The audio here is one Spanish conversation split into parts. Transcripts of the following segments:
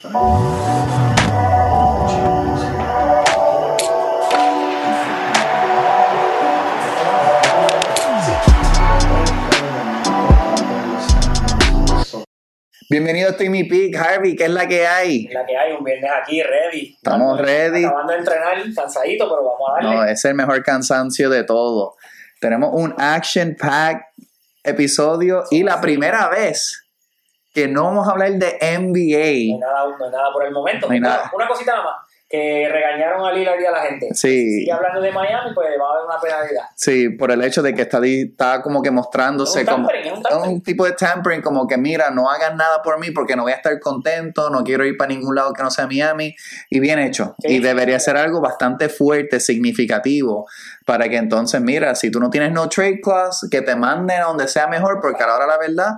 Bienvenido a Timmy Peak, Harvey, ¿qué es la que hay? La que hay, un viernes aquí, ready. Estamos ready. Acabando de entrenar, cansadito, pero vamos a darle. No, es el mejor cansancio de todo. Tenemos un action pack episodio y la primera vez que no vamos a hablar de NBA. No hay nada, no hay nada por el momento. No nada. Una cosita nada más, que regañaron a Lillard y a la gente. Sí. Sigue hablando de Miami, pues va a haber una penalidad. Sí, por el hecho de que está, está como que mostrándose Es un como es un tampering. un tipo de tampering, como que mira, no hagan nada por mí porque no voy a estar contento, no quiero ir para ningún lado que no sea Miami, y bien hecho. Sí. Y debería ser algo bastante fuerte, significativo, para que entonces, mira, si tú no tienes no trade clause, que te manden a donde sea mejor, porque ahora la verdad,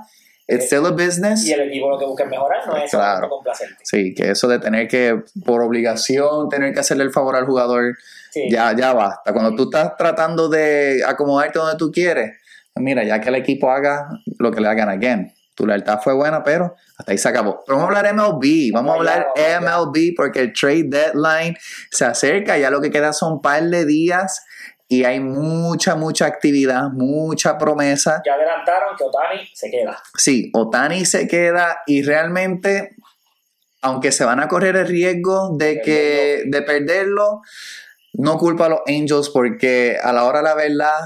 it's still a business. Y el equipo lo que busca es mejorar, no es Claro. solamente complacerte. Sí, que eso de tener que, por obligación, tener que hacerle el favor al jugador, Sí. ya, ya basta. Cuando tú estás tratando de acomodarte donde tú quieres, pues mira, ya que el equipo haga lo que le hagan again. Tu lealtad fue buena, pero hasta ahí se acabó. Pero vamos a hablar MLB, vamos a hablar. MLB porque el trade deadline se acerca, ya lo que queda son un par de días y hay mucha, mucha actividad, mucha promesa. Ya adelantaron que Otani se queda. Sí, Otani se queda y realmente, aunque se van a correr el riesgo de que de perderlo, no culpa a los Angels porque a la hora de la verdad,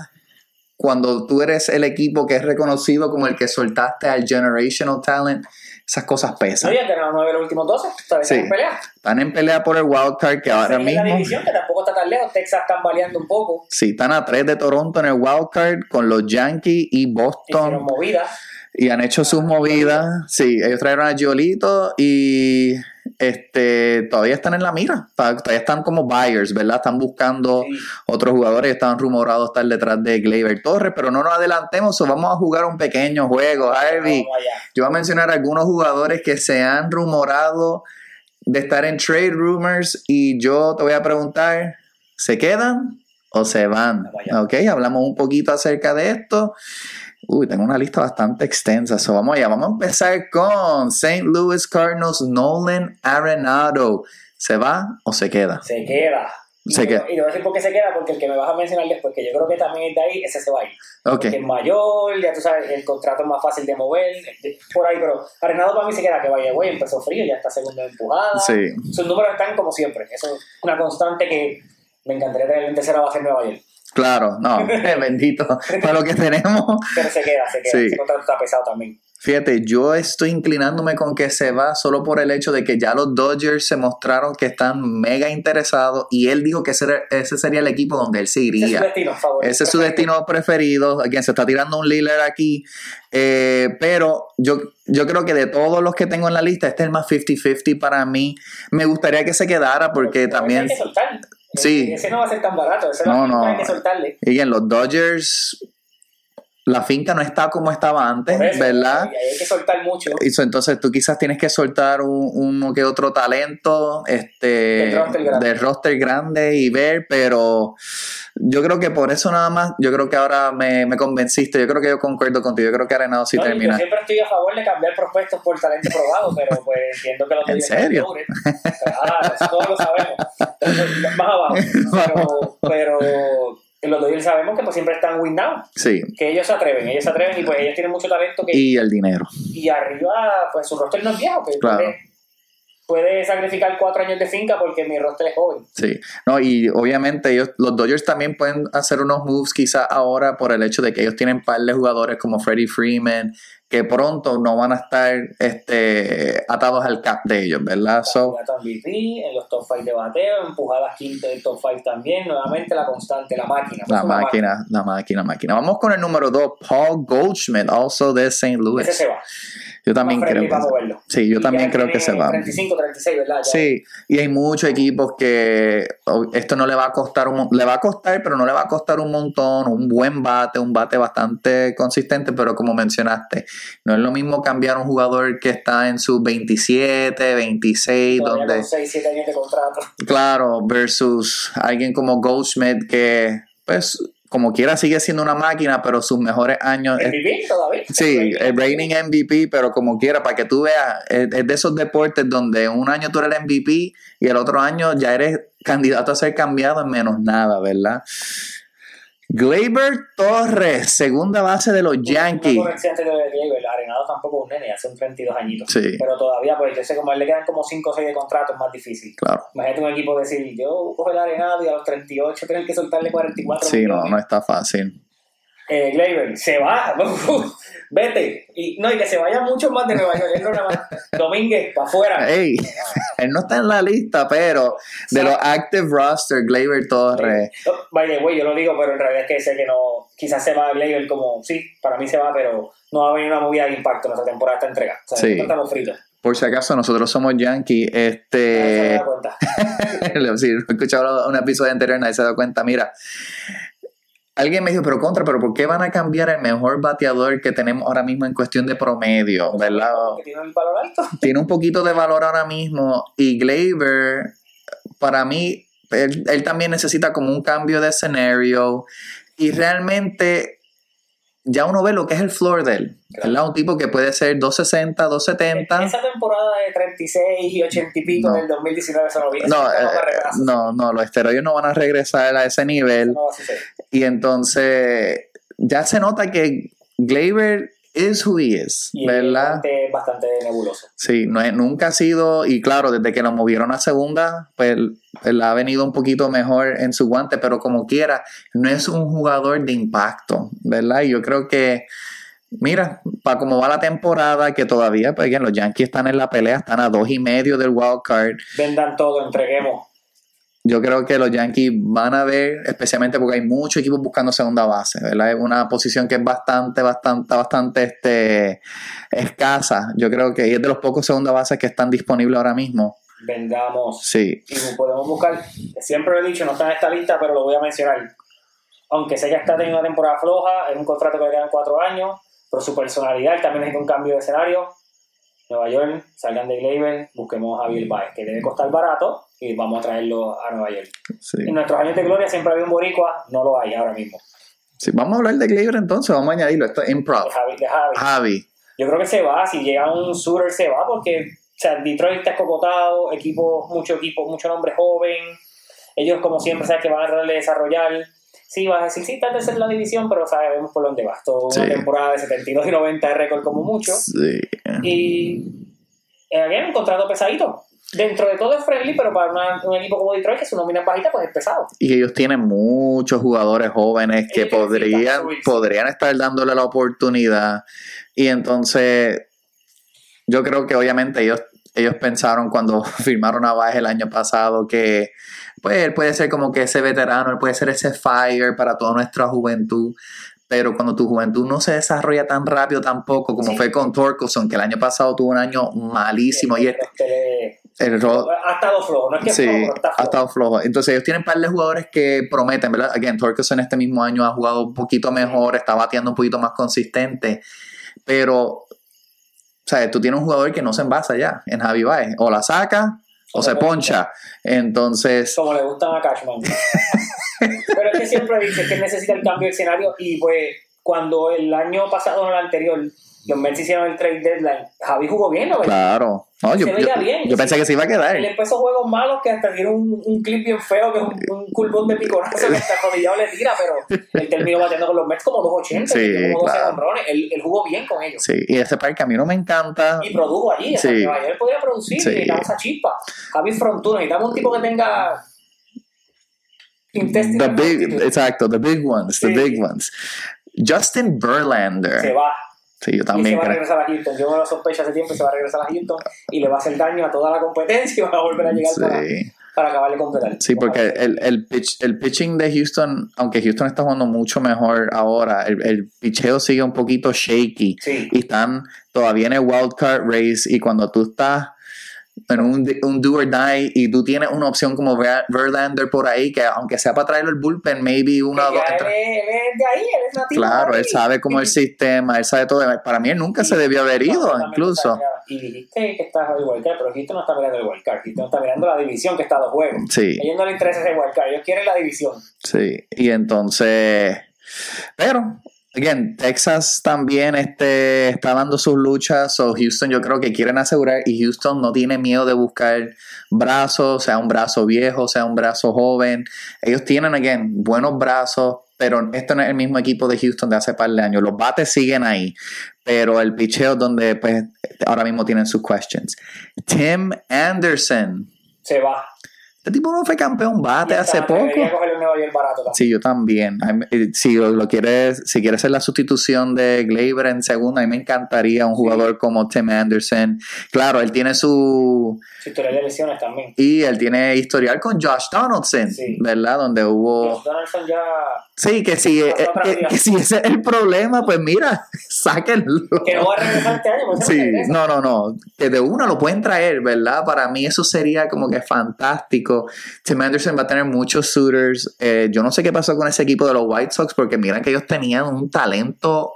cuando tú eres el equipo que es reconocido como el que soltaste al generational talent, esas cosas pesan. habían ganado 9 los últimos 12, todavía Sí. están en pelea. Están en pelea por el wild card que ahora en la mismo división, que tampoco está tan lejos. Texas están variando un poco. sí están a tres de Toronto en el wild card con los Yankees y Boston movidas. y han hecho sus movidas. Sí, ellos trajeron a Giolito y este todavía están en la mira. Todavía están como buyers, ¿verdad? Están buscando Sí. otros jugadores. Estaban rumorados estar detrás de Gleyber Torres, pero no nos adelantemos. so vamos a jugar un pequeño juego, Harvey. Yo voy a mencionar algunos jugadores que se han rumorado de estar en trade rumors y yo te voy a preguntar, ¿se quedan o se van? Ok, hablamos un poquito acerca de esto. Uy, tengo una lista bastante extensa. So vamos allá, vamos a empezar con St. Louis Cardinals Nolan Arenado. ¿Se va o se queda? Se queda. Se queda. Y te voy a decir por qué se queda, porque el que me vas a mencionar después, que yo creo que también es de ahí, ese se va a ir. Ok, Que es mayor, ya tú sabes, el contrato es más fácil de mover, por ahí, pero Arenado para mí se queda que vaya, güey, empezó frío, ya está segunda empujada. sí. Sus números están como siempre, eso es una constante que me encantaría tener en tercera base en Nueva York. Claro, no, bendito. Para lo que tenemos, Pero se queda, se queda, Sí. ese contrato está pesado también. Fíjate, yo estoy inclinándome con que se va solo por el hecho de que ya los Dodgers se mostraron que están mega interesados y él dijo que ese, ese sería el equipo donde él se Ese es su iría. destino favorito. Ese es su destino preferido. A quien se está tirando un Lillard aquí. Eh, pero yo, yo creo que de todos los que tengo en la lista, este es el más 50-50 para mí. Me gustaría que se quedara porque Pero también. Hay que soltar. Sí. Ese no va a ser tan barato, ese No, no, hay que soltarle. Y en los Dodgers, la finca no está como estaba antes, eso, ¿verdad? y hay que soltar mucho. Y so- entonces tú quizás tienes que soltar un, uno que otro talento este, Del roster grande. del roster grande y ver, pero yo creo que por eso nada más, yo creo que ahora me, me convenciste, yo creo que yo concuerdo contigo, yo creo que Arenado sí No, termina. Yo siempre estoy a favor de cambiar prospectos por talento probado, pero pues entiendo que los ¿En Dodgers están serio? Claro, eso todos lo sabemos. Entonces, Más abajo. Pero, pero los Dodgers sabemos que pues siempre están win now. Sí, Que ellos se atreven, ellos se atreven y pues ellos tienen mucho talento que, y el dinero. y arriba pues su roster no es viejo, que Claro. puede, puede sacrificar cuatro años de finca porque mi roster es joven. Sí, no, y obviamente ellos, los Dodgers también pueden hacer unos moves quizás ahora por el hecho de que ellos tienen par de jugadores como Freddie Freeman, que pronto no van a estar este, atados al cap de ellos, ¿verdad? So, MVP, en los top 5 de bateo, empujadas quinta del top 5 también, nuevamente la constante, la máquina. la una máquina, la máquina, máquina. Vamos con el número 2, Paul Goldschmidt, also de St. Louis. Ese se va. Yo también creo que moverlo. Sí, yo Y también creo que se va. 35, 36, ¿verdad? Ya. Sí, y hay muchos equipos que esto no le va a costar un le va a costar, pero no le va a costar un montón, un buen bate, un bate bastante consistente, pero como mencionaste, no es lo mismo cambiar un jugador que está en sus 27, 26, Todavía donde con 6, 7 años de contrato. claro, versus alguien como Goldschmidt que pues como quiera sigue siendo una máquina, pero sus mejores años... es- MVP todavía. Sí, el reigning MVP, pero como quiera, para que tú veas, es, es de esos deportes donde un año tú eres MVP y el otro año ya eres candidato a ser cambiado en menos nada, ¿verdad? Gleyber Torres, segunda base de los Yankees. Corrección antes de Diego, el Arenado tampoco es un nene, hace un 32 añitos. Sí. Pero todavía, pues yo sé como a él le quedan como 5 o 6 de contrato, es más difícil. Claro. Imagínate un equipo decir, yo cojo el Arenado y a los 38 tienen que soltarle 44 Sí, no, millones. no está fácil. Eh, Gleyber, se va, vete. Y, no, y que se vaya mucho más de Nueva York. Él no nada más. Domínguez, para afuera. Ey, él no está en la lista, pero de los active roster, Gleyber Torres. No, by the way, yo lo digo, pero en realidad es que sé que no. Quizás se va Gleyber como, sí, para mí se va, pero no va a venir una movida de impacto en esta temporada, esta entrega. O sea, Sí. estamos fritos. Por si acaso, nosotros somos Yankees. Nadie se Este. da cuenta. si no he escuchado un episodio anterior, nadie se dado cuenta. Mira, alguien me dijo, pero contra, pero ¿por qué van a cambiar el mejor bateador que tenemos ahora mismo en cuestión de promedio? ¿Verdad? Que tiene el valor alto. Tiene un poquito de valor ahora mismo y Gleyber, para mí, él, él también necesita como un cambio de escenario y realmente ya uno ve lo que es el floor de él. ¿verdad? Un tipo que puede ser 260, 270. Esa temporada de 36 y 80 y pico No. del 2019, eso no viene. No, eh, no, no, los esteroides no van a regresar a ese nivel. No. Y entonces ya se nota que Gleyber is who he is, Y ¿verdad? es bastante nebuloso. Sí, no es- nunca ha sido, y claro, desde que lo movieron a segunda, pues él ha venido un poquito mejor en su guante, pero como quiera, no es un jugador de impacto, ¿verdad? Y yo creo que, mira, para cómo va la temporada, que todavía, pues again, los Yankees están en la pelea, están a dos y medio del wild card. Vendan todo, entreguemos. Yo creo que los Yankees van a ver, especialmente porque hay muchos equipos buscando segunda base, ¿verdad? Es una posición que es bastante, bastante, bastante este, escasa. Yo creo que es de los pocos segunda bases que están disponibles ahora mismo. Vendamos. Sí, Y podemos buscar, siempre lo he dicho, no está en esta lista, pero lo voy a mencionar. Aunque sé que está teniendo una temporada floja, es un contrato que le quedan cuatro años, pero su personalidad también necesita un cambio de escenario. Nueva York, salgan de Gleyber, busquemos a Javier Baez, que debe costar barato, y vamos a traerlo a Nueva York. sí. En nuestros años de gloria siempre había un boricua, no lo hay ahora mismo. Sí, Vamos a hablar de Gleyber entonces, vamos a añadirlo. Esto es improv. De Javi, de Javi. Javi. Yo creo que se va, si llega un Suter se va, porque o sea, Detroit está escocotado, equipo, mucho equipo, mucho nombre joven. Ellos, como siempre, saben que van a tratar de desarrollar. Sí, vas a decir, sí, tal vez es la división, pero sabemos por dónde va. Toda una Sí. temporada de 72 y 90 de récord como mucho. Sí. Y eh, again, un contrato pesadito. Dentro de todo es friendly, pero para una- un equipo como Detroit, que su nómina es bajita, pues es pesado. Y ellos tienen muchos jugadores jóvenes que Ellos podrían, podrían estar dándole la oportunidad. Y entonces, yo creo que obviamente ellos, ellos pensaron cuando firmaron a Baez el año pasado que pues él puede ser como que ese veterano, él puede ser ese fire para toda nuestra juventud. Pero cuando tu juventud no se desarrolla tan rápido tampoco, como Sí. fue con Torkelson, que el año pasado tuvo un año malísimo. Y Este, el ro- ha estado flojo, no es que Sí, flojo, está ha flojo. estado flojo. Entonces ellos tienen un par de jugadores que prometen, ¿verdad? Again, Torkelson este mismo año ha jugado un poquito mejor, está bateando un poquito más consistente, pero, o sea, tú tienes un jugador que no se envasa ya en Javi Baez, o la saca o se poncha. Entonces, como le gustan a Cashman. Pero es que siempre dice que necesita el cambio de escenario y pues cuando el año pasado o el anterior los Mets hicieron el trade deadline, Javi jugó bien, ¿no? claro. No, yo, Se veía yo- bien. yo pensé que se iba a quedar. Él empezó juegos malos que hasta tiene un, un clip bien feo, que es un, un culpón de piconazo que hasta rodillado le tira, pero él terminó batiendo con los Mets como 2.80, Sí, como 12 claro. honrones. Él, él jugó bien con ellos. Sí, y ese par que a mí no me encanta. Y produjo allí, Sí. Nueva York podía producir, Sí. necesitamos a Chispa. Javi Frontú, necesitamos un tipo que tenga The big, exacto, the big ones, the Sí. big ones. Justin Verlander. Se va. Sí, yo Y se también va a regresar a Houston. Yo me lo sospecho hace tiempo y se va a regresar a Houston y le va a hacer daño a toda la competencia y va a volver a llegar para, Sí. para acabar de completar. Sí, porque el, el, pitch- el pitching de Houston, aunque Houston está jugando mucho mejor ahora, el, el picheo sigue un poquito shaky Sí. y están todavía en el wild card race y cuando tú estás en un, un do or die y tú tienes una opción como Ver- Verlander por ahí que aunque sea para traerlo el bullpen maybe una o dos él, es, él es de ahí, él es nativo. claro él sabe cómo el sistema él sabe todo para mí él nunca se debió haber ido incluso Y dijiste que estás el wildcard, pero Houston no está mirando el wildcard. Houston está mirando la división que está a dos juegos. sí A ellos no les interesa ese wildcard, ellos quieren la división. Sí, y entonces, pero, again, Texas también este, está dando sus luchas, o Houston yo creo que quieren asegurar, y Houston no tiene miedo de buscar brazos, sea un brazo viejo, sea un brazo joven. Ellos tienen, again, buenos brazos, pero esto no es el mismo equipo de Houston de hace par de años. Los bates siguen ahí, pero el picheo donde pues ahora mismo tienen sus questions. Tim Anderson. Se va. Este tipo no fue campeón bate hace poco. Sí, yo también. Eh, Si lo, lo quieres, si quieres hacer la sustitución de Gleyber en segunda, a mí me encantaría un jugador como Tim Anderson. Claro, él tiene su Su historial de lesiones también. y él tiene historial con Josh Donaldson, Sí. ¿verdad? Donde hubo Josh Donaldson ya. sí que si eh, Otra que, si ese es el problema, pues mira, sáquenlo. Que no va a regresar este año, pues Sí, no, no, no. Que de una lo pueden traer, ¿verdad? Para mí eso sería como que fantástico. Tim Anderson va a tener muchos shooters. Eh, yo no sé qué pasó con ese equipo de los White Sox porque miran que ellos tenían un talento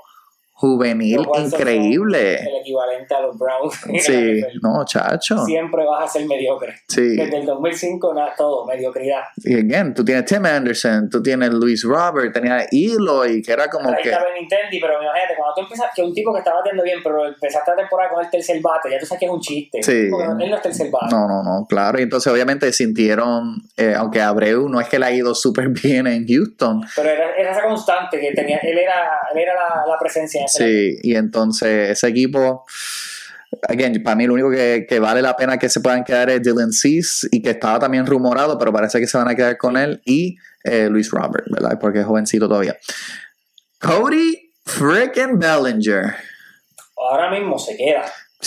juvenil increíble. El equivalente a los Browns. Sí, no, chacho. Siempre vas a ser mediocre. Sí. Desde el 2005, nada, todo, mediocridad. Y again, tú tienes Tim Anderson, tú tienes Luis Robert, tenías Eloy, que era como Ahí que. está Benintendi, pero imagínate, cuando tú empiezas, que un tipo que está batiendo bien, pero empezaste la temporada con el tercer bate, ya tú sabes que es un chiste. Sí. Porque él no es tercer bate. No, no, no, claro. Y entonces obviamente sintieron, eh, aunque Abreu no es que le ha ido súper bien en Houston, Pero era, era esa constante que tenía, él era, él era la, la presencia en ese Sí, y entonces ese equipo, again, para mí lo único que, que vale la pena que se puedan quedar es Dylan Cease y que estaba también rumorado, pero parece que se van a quedar con él y eh, Luis Robert, ¿verdad? Porque es jovencito todavía. Cody freaking Bellinger. Ahora mismo se queda.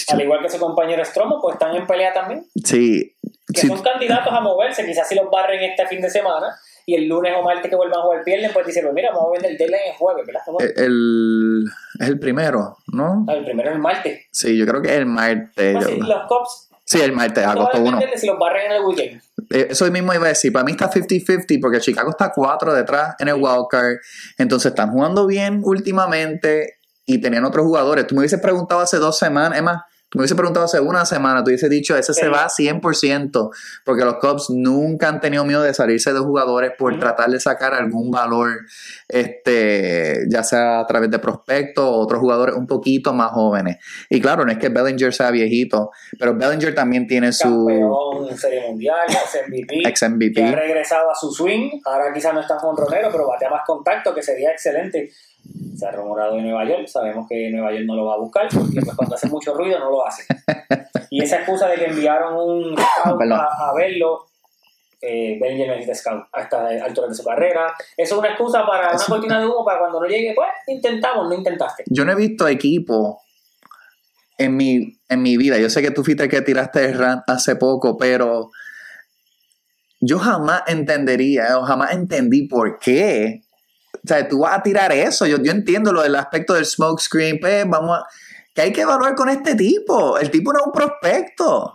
Al igual que su compañero Stromo, pues están en pelea también. Sí, Que sí, son candidatos a moverse, quizás si los barren este fin de semana y el lunes o martes que vuelvan a jugar pierden, pues dicen, pues mira, vamos a vender el deadline el jueves, ¿verdad? El, es el primero, ¿no? Ah, El primero es el martes. Sí, yo creo que es el martes. Pues sí, los Cops Sí, el martes, no agosto a 1. depender de si los barren en el weekend. Eh, Eso mismo iba a decir. Para mí está 50-50 porque Chicago está 4 detrás en el wildcard. Entonces están jugando bien últimamente y tenían otros jugadores. Tú me hubieses preguntado hace dos semanas, Emma. Tú me hubieses preguntado hace una semana, tú hubieses dicho, ese se va 100%, porque los Cubs nunca han tenido miedo de salirse de jugadores por tratar de sacar algún valor, este, ya sea a través de prospectos o otros jugadores un poquito más jóvenes. Y claro, no es que Bellinger sea viejito, pero Bellinger también tiene su Campeón, Serie Mundial, ex MVP. ex MVP. que ha regresado a su swing. Ahora quizás no está jonronero, pero batea más contacto, que sería excelente. Se ha rumorado de Nueva York. Sabemos que Nueva York no lo va a buscar, porque pues, cuando hace mucho ruido no lo hace. Y esa excusa de que enviaron un scout a, a verlo, eh, Bellinger necesita scout a esta altura de su carrera. Eso es una excusa para una Eso- cortina de humo para cuando no llegue. Pues intentamos, no intentaste. Yo no he visto equipo en mi, en mi vida. Yo sé que tú fuiste el que tiraste el rant hace poco, pero yo jamás entendería o jamás entendí por qué. O sea, tú vas a tirar eso. Yo, yo entiendo lo del aspecto del smoke screen, pues vamos a. que hay que evaluar con este tipo. El tipo no es un prospecto.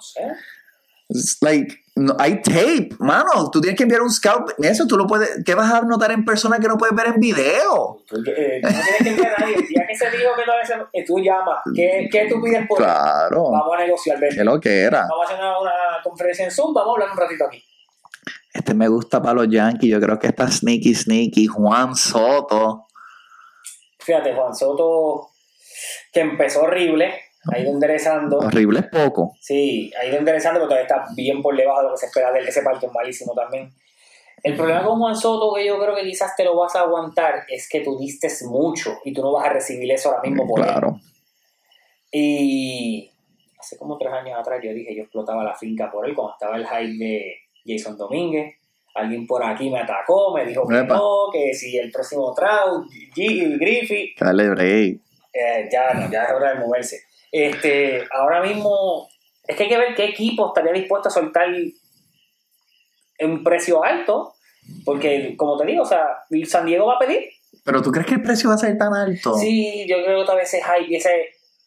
It's like, no, hay tape, mano. Tú tienes que enviar un scout. Eso tú lo puedes. ¿Qué vas a notar en persona que no puedes ver en video? Eh, no tienes que enviar a nadie. El día que se dijo que eh, tú llamas. ¿Qué, ¿Qué tú pides por? Claro. Vamos a negociar. Que lo que era. Vamos a hacer una, una conferencia en Zoom, vamos a hablar un ratito aquí. Este me gusta para los Yankees. Yo creo que está sneaky, sneaky. Juan Soto. Fíjate, Juan Soto, que empezó horrible, ha ido enderezando. Horrible es poco. Sí, ha ido enderezando, pero todavía está bien por debajo de lo que se espera de él. Ese parque es malísimo también. El problema con Juan Soto, que yo creo que quizás te lo vas a aguantar, es que tú diste mucho y tú no vas a recibir eso ahora mismo por él. Claro. Y hace como tres años atrás yo dije, yo explotaba la finca por él cuando estaba el hype de Jason Domínguez. Alguien por aquí me atacó, me dijo que no, que si el próximo Trout, G- Griffith, Que Dale break. eh, ya no, ya es hora de moverse. Este, ahora mismo, es que hay que ver qué equipo estaría dispuesto a soltar un precio alto, porque como te digo, o sea, San Diego va a pedir. Pero tú crees que el precio va a ser tan alto? Sí, yo creo que tal vez ese hype, y ese,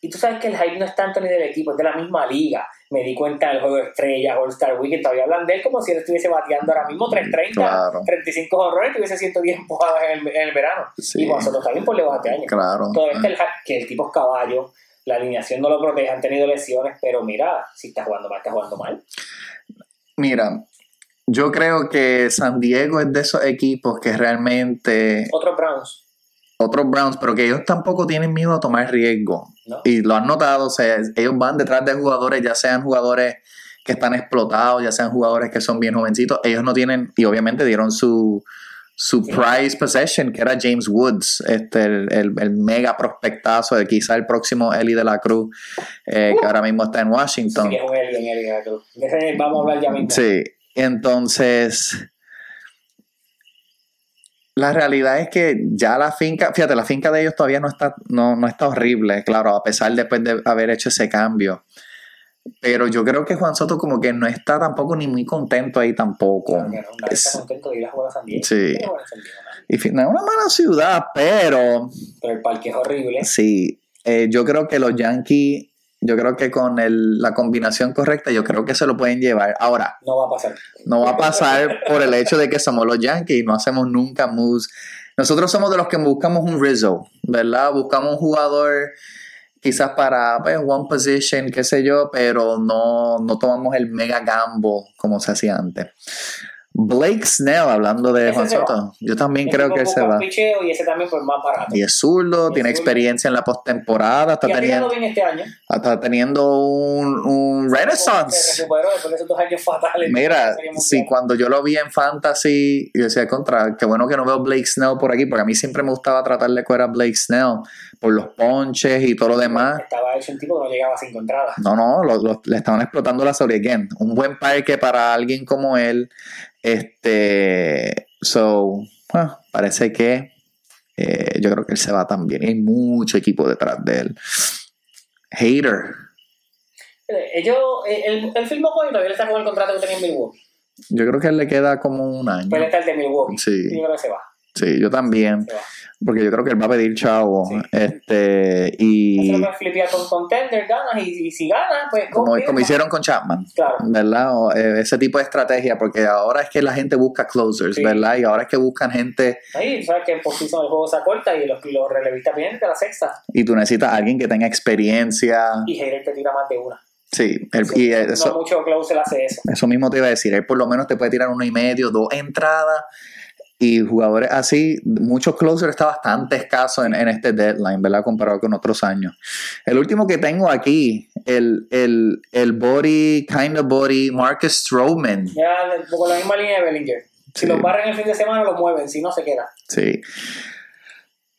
y tú sabes que el hype no es tanto ni del equipo, es de la misma liga. Me di cuenta del juego de estrellas, All Star Weekend, todavía hablan de él como si él estuviese bateando ahora mismo 330, Claro. 35 horrores, tuviese 110 empujadas en el, en el verano. Sí. Y nosotros también por lejos este año. Claro. Todavía está el que el tipo es caballo, la alineación no lo protege, han tenido lesiones, pero mira, si está jugando mal, está jugando mal. Mira, yo creo que San Diego es de esos equipos que realmente Otros Browns, otros Browns, pero que ellos tampoco tienen miedo a tomar riesgo. ¿no? Y lo han notado, o sea, ellos van detrás de jugadores, ya sean jugadores que están explotados, ya sean jugadores que son bien jovencitos, ellos no tienen, y obviamente dieron su, su Sí. prize possession, que era James Woods, este, el, el- el mega prospectazo de quizá el próximo Eli de la Cruz, eh, que ahora mismo está en Sí Washington. que es un alien. De ese vamos a hablar ya mismo. Sí, entonces la realidad es que ya la finca, fíjate, la finca de ellos todavía no está, no, no está horrible, claro, a pesar después de haber hecho ese cambio. Pero yo creo que Juan Soto como que no está tampoco ni muy contento ahí tampoco. Claro que no, nadie está Es- contento de ir a jugar a San Diego. Sí. San Diego, y es una mala ciudad, pero Pero el parque es horrible. sí, eh, yo creo que los Yankees, yo creo que con el- la combinación correcta, yo creo que se lo pueden llevar. Ahora, No va a pasar. No va a pasar por el hecho de que somos los Yankees y no hacemos nunca moves. Nosotros somos de los que buscamos un Rizzo, ¿verdad? Buscamos un jugador quizás para pues, one position, qué sé yo, pero no, no tomamos el mega gamble como se hacía antes. Blake Snell, hablando de Ese Juan. Soto, yo también Ese creo que él se va. picheo y ese también pues más barato. Y es zurdo, tiene zurdo. experiencia en la postemporada, está teniendo, este año. está teniendo un, un renaissance. Mira, Mundial. cuando yo lo vi en Fantasy, yo decía contra, qué bueno que no veo Blake Snell por aquí, porque a mí siempre me gustaba tratar de coger a Blake Snell por los ponches y todo lo demás. Estaba hecho un tipo que no llegaba a cinco entradas. No, no, lo- lo- le estaban explotando la sobre again. Un buen parque para alguien como él. Este, so, ah, parece que eh, yo creo que él se va también. Hay mucho equipo detrás de él. Hater. Ellos, el, el firmó con le está con el contrato que tenía en Milwaukee. Yo creo que él le queda como un año. Él está el de Milwaukee. Sí. Yo creo que se va. Sí, yo también. Va. Porque yo creo que él va a pedir chavo. Sí. Este, Eso y puedes flipear con contender, ganas, y, y si ganas, pues como, hicieron con Chapman. Claro. ¿Verdad? O, eh, ese tipo de estrategia, porque ahora es que la gente busca closers, Sí. ¿verdad? Y ahora es que buscan gente Ahí, sabes que en postseason el juego se acorta y los, los relevistas vienen de la sexta. y tú necesitas a alguien que tenga experiencia. Y Heider te tira más de una. Sí, el- y no eso, mucho hace eso. eso mismo te iba a decir. Él por lo menos te puede tirar uno y medio, dos entradas. Y jugadores así, muchos closers está bastante escaso en, en este deadline, ¿verdad? Comparado con otros años. El último que tengo aquí, el, el, el body, kind of body, Marcus Stroman. Ya con la misma línea de Bellinger. Si Sí. los barren el fin de semana, los mueven. Si no, se queda. Sí.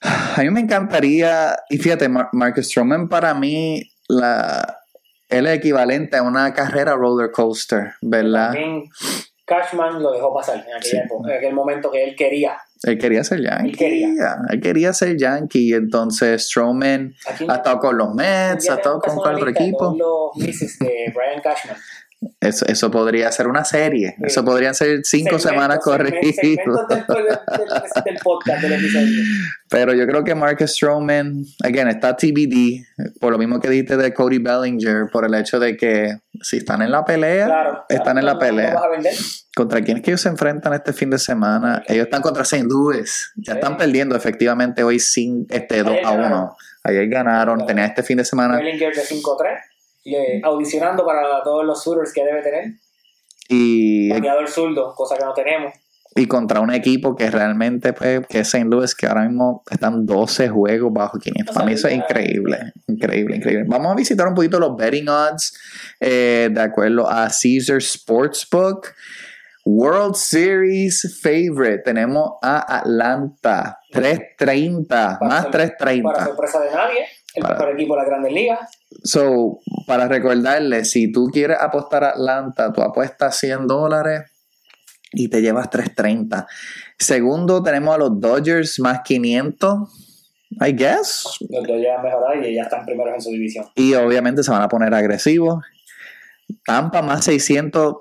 A mí me encantaría, y fíjate, Mar- Marcus Stroman para mí, la, él es equivalente a una carrera roller coaster, ¿verdad? También Cashman lo dejó pasar en aquella Sí. época, en aquel momento que él quería. Él quería ser yankee. Él quería. Él quería ser yankee. Entonces, Stroman Aquí ha estado con los Mets, ha estado con de equipo. Los misses de Brian Cashman. Eso, eso podría ser una serie. Sí. Eso podrían ser cinco Segmentos, semanas corridas. del, del- del podcast, del episodio. Pero yo creo que Marcus Stroman, again, está TBD, por lo mismo que dijiste de Cody Bellinger, por el hecho de que si están en la pelea, Claro. están claro, en la no- no pelea. vas a. ¿Contra quién es que ellos se enfrentan este fin de semana? Ellos están contra St. Louis. Ya están perdiendo efectivamente hoy sin este 2 Ayer a 1. ganaron. Ayer ganaron, tenían este fin de semana Bellinger de 5-3. Le- audicionando para todos los shooters que debe tener. y, Bateador zurdo, cosa que no tenemos. y contra un equipo que realmente, pues, que es St. Louis, que ahora mismo están 12 juegos bajo 500. Para mí eso es increíble, increíble, increíble. Vamos a visitar un poquito los betting odds eh, de acuerdo a Caesar Sportsbook. World Series favorite. Tenemos a Atlanta. 330. Más Para 330. sorpresa de nadie, el Para- mejor equipo de la Grandes Ligas. So, para recordarles, si tú quieres apostar a Atlanta, tú apuestas 100 dólares y te llevas 330. Segundo, tenemos a los Dodgers más 500, I guess. Los dos ya han mejorado y ya están primeros en su división. Y obviamente se van a poner agresivos. Tampa más 600.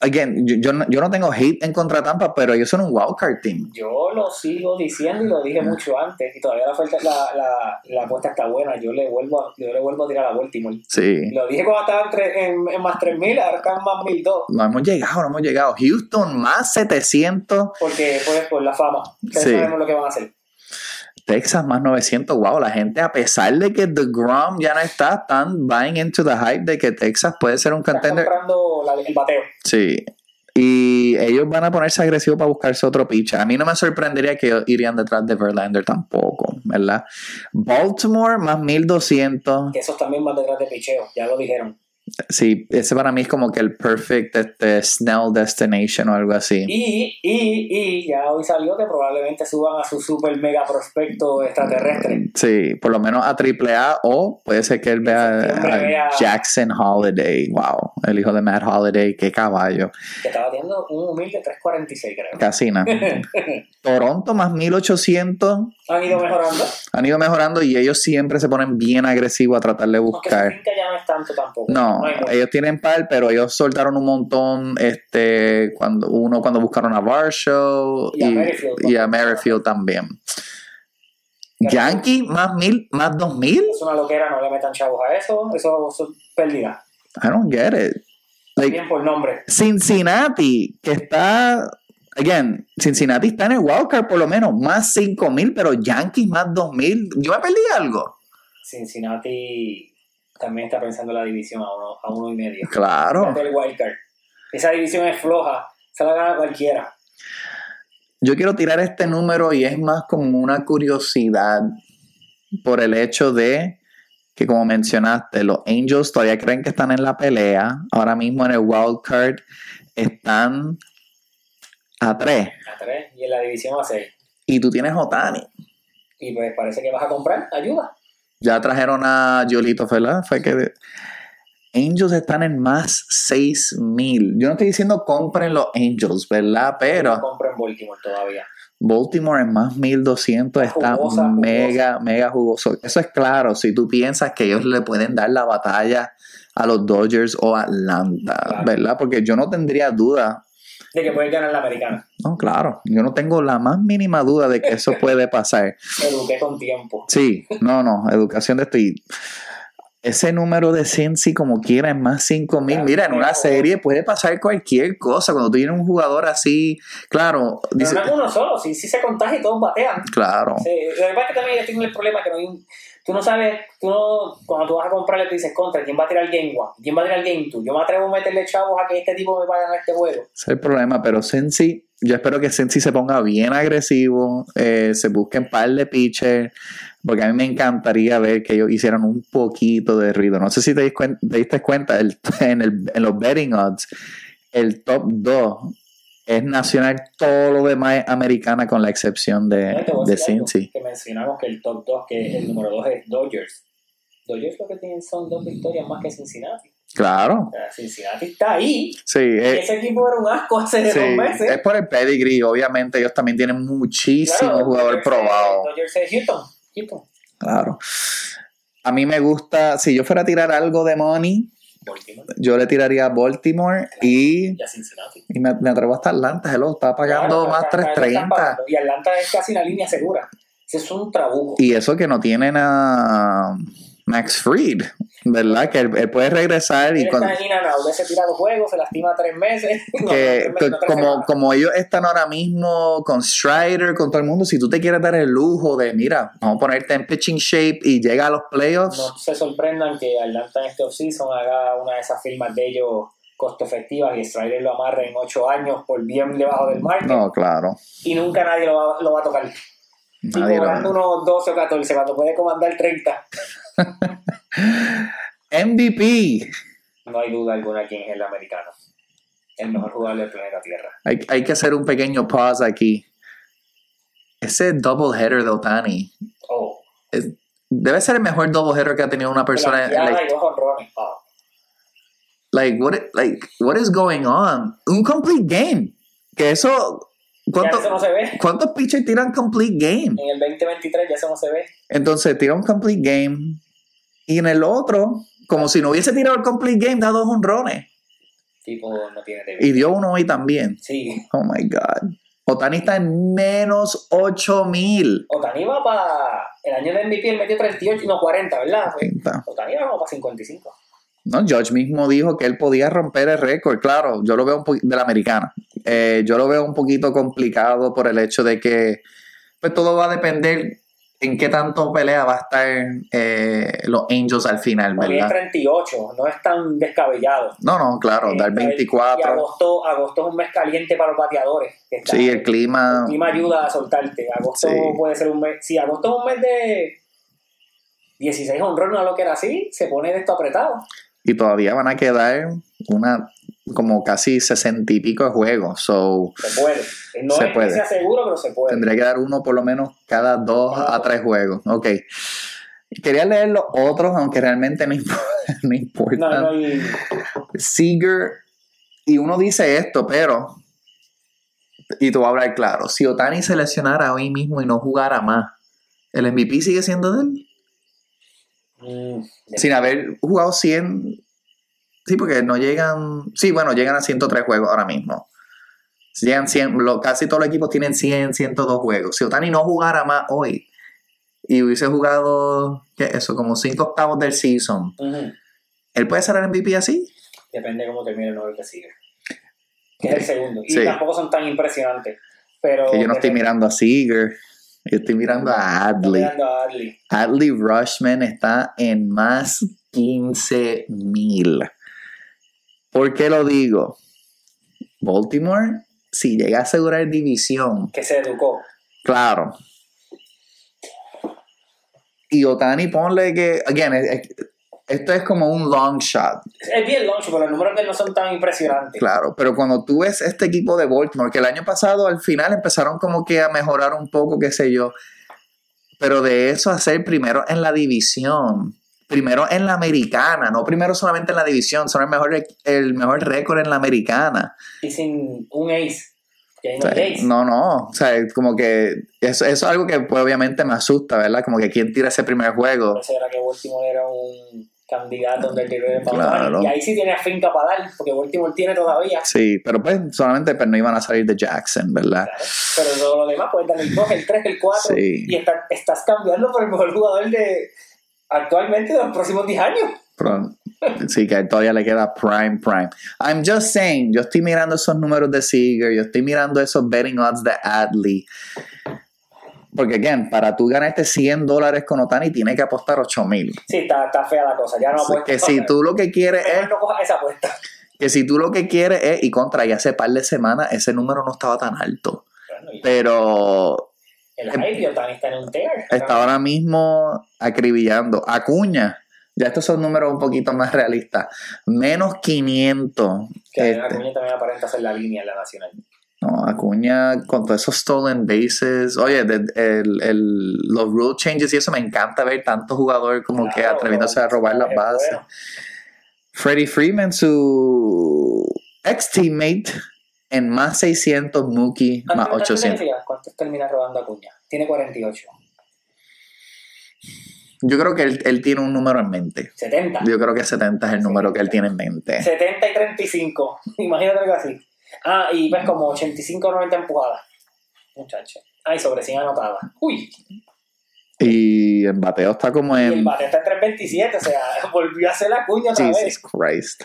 Again, yo, yo, no, yo no tengo hate en contra Tampa, pero ellos son un wildcard team. Yo lo sigo diciendo y lo dije mucho antes, y todavía la, oferta, la, la, la apuesta está buena. Yo le vuelvo, a- yo le vuelvo a tirar a Baltimore. Sí. Lo dije cuando estaba en, en, en más 3000, ahora están más 1002. No hemos llegado, no hemos llegado. Houston más 700, Porque, pues, por la fama. Ustedes Sí. sabemos lo que van a hacer. Texas más 900. Wow, la gente, a pesar de que The Grom ya no está, están buying into the hype de que Texas puede ser un contender. comprando la- el bateo. Sí. Y ellos van a ponerse agresivos para buscarse otro pitcher. A mí no me sorprendería que irían detrás de Verlander tampoco, ¿verdad? Baltimore más 1200. Que esos también van detrás de picheo, ya lo dijeron. Sí, ese para mí es como que el perfect este, Snell destination o algo así. Y, y, y ya hoy salió que probablemente suban a su super mega prospecto extraterrestre. Sí, por lo menos a AAA o puede ser que él vea a vea- Jackson Holiday. Wow, el hijo de Matt Holiday, qué caballo. Que estaba teniendo un humilde 346, creo. Casina. Toronto más 1800 Han ido mejorando. han ido mejorando y ellos siempre se ponen bien agresivos a tratar de buscar. no es tanto tampoco. No, ellos tienen par, pero ellos soltaron un montón, este, cuando uno cuando buscaron a Varsho Y a y, Merrifield. y a Merrifield también. Yankee más mil, más dos mil. Es una loquera, no le metan chavos a eso. Eso es pérdida. I don't get it. Like Bien por nombre. Cincinnati, que está, again, Cincinnati está en el wildcard por lo menos, más cinco mil, pero Yankees más dos mil. Yo me perdí algo. Cincinnati también está pensando en la división a uno, a uno y medio. Claro. El wildcard. Esa división es floja. Se la gana cualquiera. Yo quiero tirar este número y es más como una curiosidad por el hecho de que como mencionaste, los Angels todavía creen que están en la pelea. Ahora mismo en el wild card están a 3 A tres. Y en la división a seis. y tú tienes Otani. Y pues parece que vas a comprar ayuda. Ya trajeron a Yolito, ¿verdad? Fue que Angels están en más 6000. Yo no estoy diciendo compren los Angels, ¿verdad? No Pero compren Baltimore todavía. Baltimore en más 1200 está Jugosa, jugosa. mega, mega jugoso. Eso es claro, si tú piensas que ellos le pueden dar la batalla a los Dodgers o Atlanta, Claro. ¿verdad? Porque yo no tendría duda. De que pueden ganar la americana. No, claro, yo no tengo la más mínima duda de que eso puede pasar. Eduqué con tiempo. Sí, no, no, educación de esto. y Ese número de Cincy, como quiera, es más 5000. Claro, Mira, en una serie puede pasar cualquier cosa. Cuando tú tienes un jugador así, claro, Pero dice, no es uno solo. Si, si se contagia y todos batean. claro, Sí, lo que pasa es que también tienen el problema que no hay un- tú no sabes, tú no, cuando tú vas a comprarle, tú dices contra, ¿quién va a tirar Game 1? ¿Quién va a tirar Game 2? Yo me atrevo a meterle chavos a que este tipo me vaya a este juego. ese es el problema. Pero Cincy, yo espero que Cincy se ponga bien agresivo, eh, se busquen par de pitchers, porque a mí me encantaría ver que ellos hicieran un poquito de ruido. No sé si te, te diste cuenta, el- en, el- en los betting odds, el top 2 es nacional, todo lo demás es americana con la excepción de, de Cincy. Que mencionamos que el top 2, que el número 2 es Dodgers. Dodgers lo que tienen son dos victorias más que Cincinnati. Claro, O sea, Cincinnati está ahí. sí. Y eh, ese equipo era un asco hace sí, dos meses. es por el pedigree, obviamente ellos también tienen muchísimos Claro, es- probados. Dodgers es Houston. Houston. Claro. A mí me gusta, si yo fuera a tirar algo de money, Baltimore. yo le tiraría a Baltimore y, Y a Cincinnati. y me, me atrevo hasta Atlanta. Hello, está pagando Claro, más está- está- está 330. pagando. Y Atlanta es casi una línea segura. Ese es un trabuco. Y eso que no tienen a Max Fried, ¿verdad? Que él, él puede regresar y cuando- está en in and out, ese tira dos juegos, se lastima tres meses. No, que, tres meses, que no, tres como, como ellos están ahora mismo con Strider, con todo el mundo, si tú te quieres dar el lujo de, mira, vamos a ponerte en pitching shape y llega a los playoffs, No se sorprendan que Atlanta en este offseason haga una de esas firmas de ellos costo efectivas y Strider lo amarre en ocho años por bien debajo del market no, claro. y nunca nadie lo va, lo va a tocar. Y Nadie cobrando unos 12 o 14 cuando puede comandar 30. MVP. No hay duda alguna quién es el americano. El mejor jugador del planeta Tierra. Hay, hay que hacer un pequeño pause aquí. Ese double header de Otani Oh, es- debe ser el mejor double header que ha tenido una persona en. Oh. like what like what is going on un complete game que eso Ya ¿cuánto- eso no se ve. cuántos pitchers tiran complete game En el 2023 ya eso no se ve. entonces tira un complete game y en el otro como si no hubiese tirado el complete game da dos honrones tipo no tiene Y dio uno hoy también. Sí. Oh my God. Otani está en menos 8000. Otani va para. El año de MVP él metió 38, no 40, ¿verdad? Está. Otani va como para 55. No, George mismo dijo que él podía romper el récord. Claro, yo lo veo un poquito de la americana. Eh, yo lo veo un poquito complicado por el hecho de que pues todo va a depender en qué tanto pelea va a estar eh, los Angels al final, ¿verdad? 38, no es tan descabellado. No, no, claro, dar Eh, Y 24. agosto, agosto es un mes caliente para los bateadores. está- Sí, el clima. El clima ayuda a soltarte. Agosto Sí. puede ser un mes. Si agosto es un mes de 16 honrones o lo que era así, se pone de esto apretado. Y todavía van a quedar una como casi sesenta y pico de juegos. So Se puede. No Se es puede. que sea seguro, pero se puede. tendría que dar uno por lo menos cada dos a tres juegos. Ok. Quería leer los otros, aunque realmente no, no importa. No, no, y Seager, y uno dice esto, pero, y te voy a hablar claro, si Otani se lesionara hoy mismo y no jugara más, ¿el MVP sigue siendo de él? mm, Sin haber jugado 100, sí, porque no llegan, sí, bueno, llegan a 103 juegos ahora mismo. Llegan 100, lo- casi todos los equipos tienen 100, 102 juegos. Si Otani no jugara más hoy y hubiese jugado, ¿qué es eso? Como 5 octavos del season, ujú. ¿él puede ser el MVP así? Depende de cómo termine el nuevo que sigue. Que es el segundo. Y Sí. tampoco son tan impresionantes. Pero Que yo no estoy mirando a Seager, yo estoy mirando a Adley. mirando a Adley. Adley Rushman está en más 15 mil. ¿Por qué lo digo? Baltimore, si llega a asegurar división, Que se educó. claro. Y Otani, ponle que, again, es- es- esto es como un long shot, Es bien longe, pero los números de él no son tan impresionantes. claro. Pero cuando tú ves este equipo de Baltimore, que el año pasado al final empezaron como que a mejorar un poco, qué sé yo. Pero de eso a ser primero en la división, primero en la americana, no primero solamente en la división, son el mejor, el mejor récord en la americana. Y sin un ace. Que ahí O no sea, hay ace. no, no, o sea, como que eso, eso es algo que pues, obviamente me asusta, ¿verdad? Como que quién tira ese primer juego. Era que Baltimore era un candidato del de Claro. Y ahí sí tiene finca para dar, porque Baltimore tiene todavía. Sí, pero pues solamente pues, no iban a salir de Jackson, ¿verdad? Claro. Pero todo lo demás, puedes darle el 2, el 3, el 4. Sí. Y está- estás cambiando por el mejor jugador de actualmente de los próximos 10 años. Sí, que todavía le queda prime, prime. I'm just saying, yo estoy mirando esos números de Seager, yo estoy mirando esos betting odds de Adley. Porque, again, para tú ganarte 100 dólares con Otani, tienes que apostar 8 mil. Sí, está, está fea la cosa. Ya no apuesto. Que si tú lo que quieres es, no cojas esa apuesta. que si tú lo que quieres es, y contra, y hace par de semanas, ese número no estaba tan alto. Pero el hype Otani está en un tear. está ahora mismo acribillando. Acuña, ya estos son números un poquito más realistas. Menos 500. Que este. Acuña también aparenta ser la línea en la nacional. No, Acuña con todos esos stolen bases. Oye, de- el- el- los rule changes y eso me encanta ver tanto jugador como que atreviéndose a robar las es bases. bueno. Freddie Freeman, su ex teammate, en más 600, Mookie ¿Cuánto más termina- 800. termina? ¿Cuántos termina robando Acuña? Tiene 48. Yo creo que él, él tiene un número en mente. 70. Yo creo que 70 es el número que él tiene en mente. 70 y 35. Imagínate algo así. Ah, y ves como 85 o 90 empujadas. Muchacho. Ah, y sobre 100 anotadas. Uy. Y en bateo está como Y el en. bate está en 327. O sea, volvió a hacer la cuña otra Jesus vez. Christ.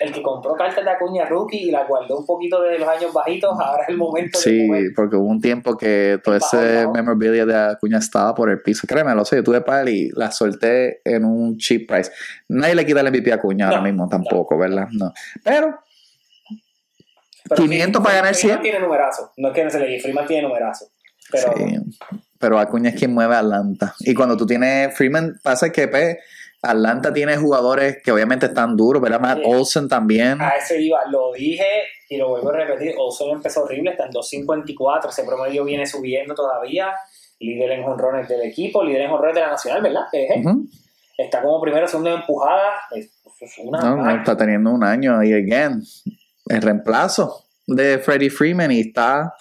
El que compró cartas de Acuña rookie y la guardó un poquito de los años bajitos, ahora es el momento de Sí, mover. porque hubo un tiempo que todo ese bajó. memorabilia de Acuña estaba por el piso. Créeme, lo sé, yo tuve para él y la solté en un cheap price. Nadie le quita el MVP a Acuña ahora mismo tampoco, ¿verdad? No. Pero, Pero 500 para ganar Freeman 100. tiene numerazo. No es que no se le diga, Freeman tiene numerazo. Pero sí, pero Acuña es quien mueve a Atlanta. Y cuando tú tienes Freeman, pasa que pues, Atlanta tiene jugadores que obviamente están duros, ¿verdad? Matt Sí. Olsen también. a eso iba. Lo dije y lo vuelvo a repetir. Olson empezó horrible, está en 2.54. Ese promedio viene subiendo todavía. Líder en jonrones del equipo, líder en jonrones de la Nacional, ¿verdad? Eh, Ujú. Está como primero, segundo en empujada. Es, es una No, no, está teniendo un año y again, el reemplazo de Freddie Freeman y está,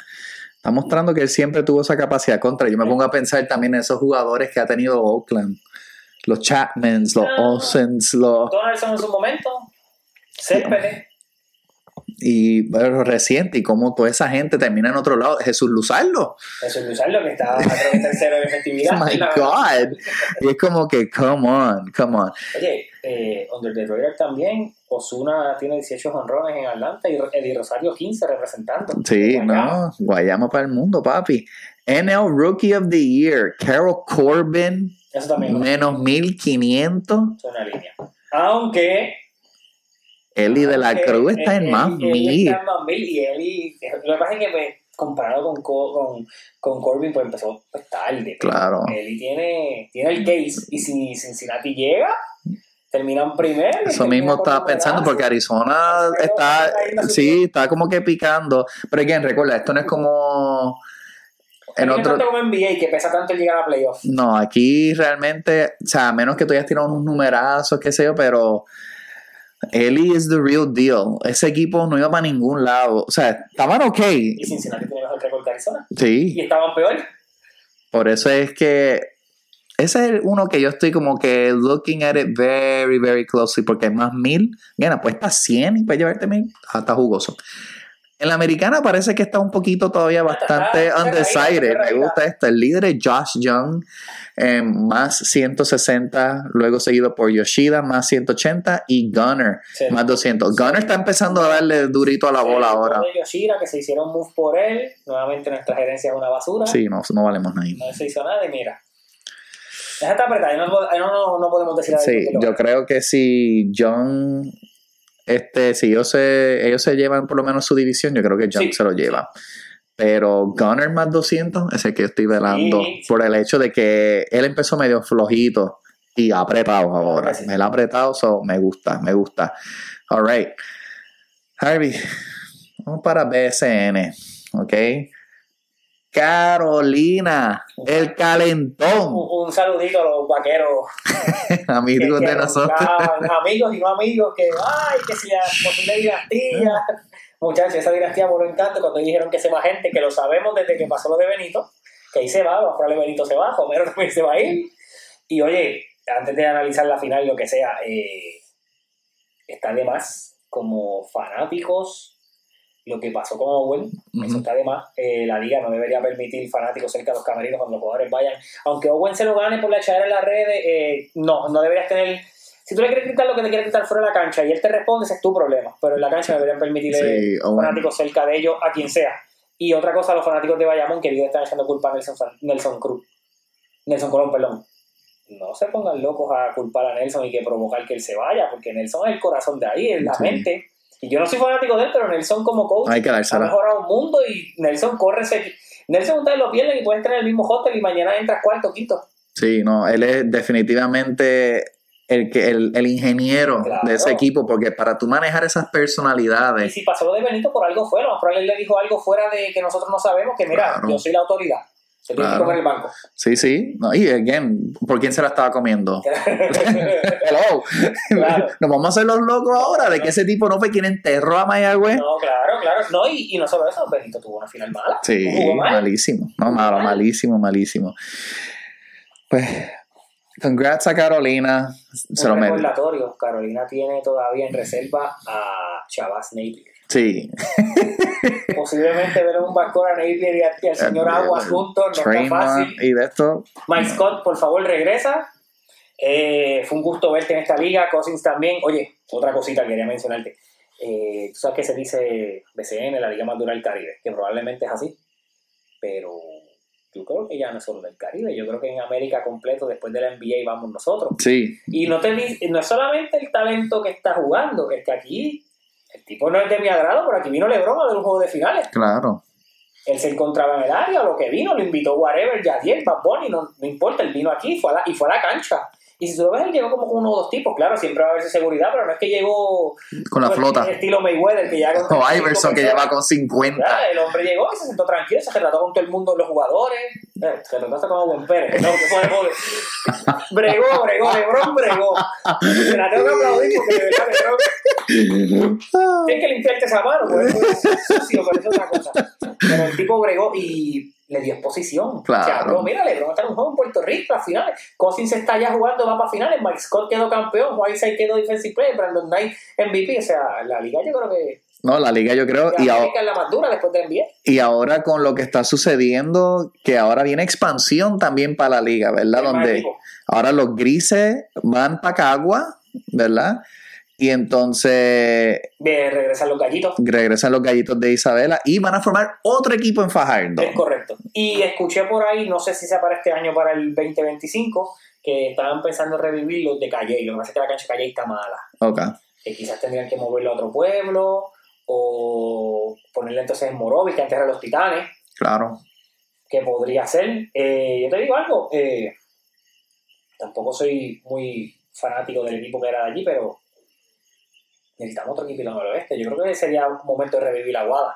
está mostrando que él siempre tuvo esa capacidad contra. Yo me pongo a pensar también en esos jugadores que ha tenido Oakland, los Chapmans, los Ah. Olsens, los... Donaldson en su momento. Céspedes. y bueno, reciente y cómo toda esa gente termina en otro lado. Jesús Luzardo. Jesús Luzardo que está a tercero en efectividad. Oh my God. Y es como que, come on, come on. Oye, eh, Under the Radar también, Osuna tiene 18 honrones en Atlanta y Eddie Rosario 15 representando. Sí, no, Guayama para el mundo, papi. NL Rookie of the Year, Carol Corbin, Eso también menos 1500. es una línea. Aunque Eli de la Cruz está en más Eli mil. está en más mil y Eli, lo que pasa es que pues, comparado con, Co- con, con Corbin, pues empezó pues, tarde. Claro. Eli tiene, tiene el case y si Cincinnati llega, terminan primero. Eso mismo estaba pensando porque Arizona está, sí, está como que picando. Pero again, recuerda, esto no es como en otro, tanto como NBA que pesa tanto llegar a playoffs. No, aquí realmente, o sea, a menos que tú hayas tirado unos numerazos, qué sé yo, pero Eli is the real deal. Ese equipo no iba para ningún lado. O sea, estaban ok. Y Cincinnati tiene mejor récord que Arizona. Y Sí, estaban peor. por eso es que ese es uno que yo estoy como que looking at it very, very closely, porque hay más mil. Bien, apuesta 100 y puedes llevarte mil. Está jugoso. En la americana parece que está un poquito todavía bastante está undecided. Me gusta esto. El líder es Josh Young, eh, más 160, luego seguido por Yoshida, más 180, y Gunner, Sí. más 200. Gunner está empezando a darle durito a la bola ahora. de Yoshida, que se hicieron move por él. Nuevamente nuestra gerencia es una basura. Sí, no, no valemos nada. No se hizo nada y mira. Esa está apretada. No, no, no, podemos decir a ver Sí, yo creo que si John, este, si ellos se, ellos se llevan por lo menos su división, yo creo que Sí, se lo lleva. Pero Gunner más 200 es el que yo estoy velando Sí, por el hecho de que él empezó medio flojito y ha apretado ahora. Sí. Él ha apretado, so me gusta, me gusta. All right. Harvey, vamos para BSN, ¿ok? Carolina, el calentón, Un, un saludito a los vaqueros. que- amigos que de nosotros. amigos y no amigos, que ay, que si la posible dinastía. Muchachos, esa dinastía por encanto cuando dijeron que se va gente, que lo sabemos desde que pasó lo de Benito, que ahí se va, va probable Benito se va, Homero también se va a ir. Y oye, antes de analizar la final, lo que sea, eh, está de más como fanáticos lo que pasó con Owen, eso está de más. Eh, la liga no debería permitir fanáticos cerca de los camerinos cuando los jugadores vayan. Aunque Owen se lo gane por la echadera en las redes, eh, no, no deberías tener. Si tú le quieres gritar lo que te quieres gritar fuera de la cancha y él te responde, ese es tu problema. Pero en la cancha deberían permitirle Sí, Owen. fanáticos cerca de ellos, a quien sea. Y otra cosa, los fanáticos de Bayamón que están echando culpa a Nelson, Nelson Cruz. Nelson Colón, perdón. No se pongan locos a culpar a Nelson y que provocar que él se vaya, porque Nelson es el corazón de ahí, es la Sí. mente. Y yo no soy fanático de él, pero Nelson como coach Hay que ha mejorado un mundo y Nelson corre ese... Nelson ustedes lo pierden y pueden estar en el mismo hotel y mañana entras cuarto, quinto. Sí, no, él es definitivamente el, que, el, el ingeniero Claro. de ese equipo, porque para tú manejar esas Y personalidades, si pasó lo de Benito, por algo fue. Lo más probable él le dijo algo fuera de que nosotros no sabemos, que mira, Claro. yo soy la autoridad. Se tiene que Claro. comer el banco. sí, sí, no, y again, ¿por quién se la estaba comiendo? Hello, Claro. nos vamos a hacer los locos ahora de que ese tipo no fue quien enterró a Mayagüez. No, claro, claro. No, y, y no solo eso, Benito tuvo una final mala. Sí, mal. malísimo, no, malo, Mal. malísimo, malísimo. Pues, congrats a Carolina, se lo Un merece. recordatorio, Carolina tiene todavía en reserva a Chavas Napier. Sí, Posiblemente ver un Vascora Napier y, al señor Eh, Aguas juntos no está fácil. y de esto, Mike Scott, por favor, regresa. Eh, fue un gusto verte en esta liga. Cousins también. Oye, otra cosita que quería mencionarte. Eh, tú sabes que se dice BCN, la liga más dura del Caribe, que probablemente es así. Pero yo creo que ya no es solo del Caribe. Yo creo que en América completo, después de la NBA, vamos nosotros. sí, Y no, te, no es solamente el talento que está jugando, es que aquí el tipo no es de mi agrado, pero aquí vino LeBron a ver un juego de finales. claro. Él se encontraba en el área, lo que vino, lo invitó whatever, Yadiel, Bad Bunny, no, no importa, él vino aquí fue a la, y fue a la cancha. Y si tú lo ves, él llegó como con uno o dos tipos, claro, siempre va a haber seguridad, pero no es que llegó Con la flota. estilo Mayweather, que ya con O 35 Iverson que lleva con 50. Ya, el hombre llegó y se sentó tranquilo, se retrató con todo el mundo, los jugadores. Eh, se retrató hasta con buen Pérez. No, que fue. Bregó, bregó, Lebron bregó. Se la tengo que aplaudir porque de verdad Lebron tienes que limpiarte esa mano, porque es sucio, pero es otra cosa. Pero el tipo bregó y le dio exposición. Claro. Se habló, mira, LeBron está en un juego en Puerto Rico, a finales. Cousins está ya jugando, va para finales. Mike Scott quedó campeón, Whiteside quedó defensive player, Brandon Knight MVP. O sea, la liga yo creo que No, la liga yo creo, y, la ahora, América es la más dura después de NBA. y ahora con lo que está sucediendo, que ahora viene expansión también para la liga, ¿verdad? Donde ahora los grises van para Cagua, ¿verdad? Y entonces De regresar los gallitos. regresan los gallitos de Isabela y van a formar otro equipo en Fajardo. Es correcto. Y escuché por ahí, no sé si sea para este año para el 2025, que estaban pensando en revivir los de Calle. Lo que pasa es que la cancha de Calle está mala. Ok. Que quizás tendrían que moverlo a otro pueblo o ponerle entonces en Morovis, que antes eran los Titanes, Claro. que podría ser. Eh, yo te digo algo, eh, tampoco soy muy fanático del equipo que era de allí, pero necesitamos otro equipo en el oeste. Yo creo que sería un momento de revivir la Guada.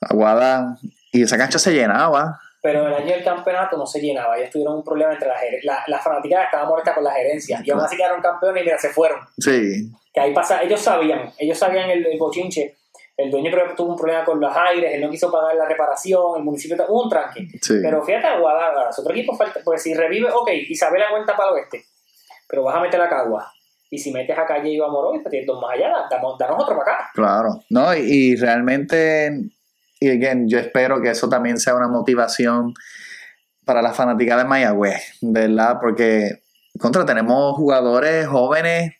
Aguada. Y esa cancha se llenaba. Pero el año del campeonato no se llenaba. Ellos tuvieron un problema entre las la, la fanaticada estaba molesta con la gerencia. Y aún así quedaron campeones y mira, se fueron. Sí. Que ahí pasa, ellos sabían, ellos sabían el, el bochinche. El dueño creo que tuvo un problema con los aires, él no quiso pagar la reparación, el municipio hubo un tranque. Sí. Pero fíjate, Aguada, su otro equipo falta, pues si revive, ok, Isabela cuenta para el oeste, pero vas a meter a Cagua. Y si metes a Calle y a Morovis, pues tienes dos más allá, damos, danos otro para acá. Claro, no, y, y realmente, y again, yo espero que eso también sea una motivación para la fanática de Mayagüez, ¿verdad? Porque contra tenemos jugadores jóvenes,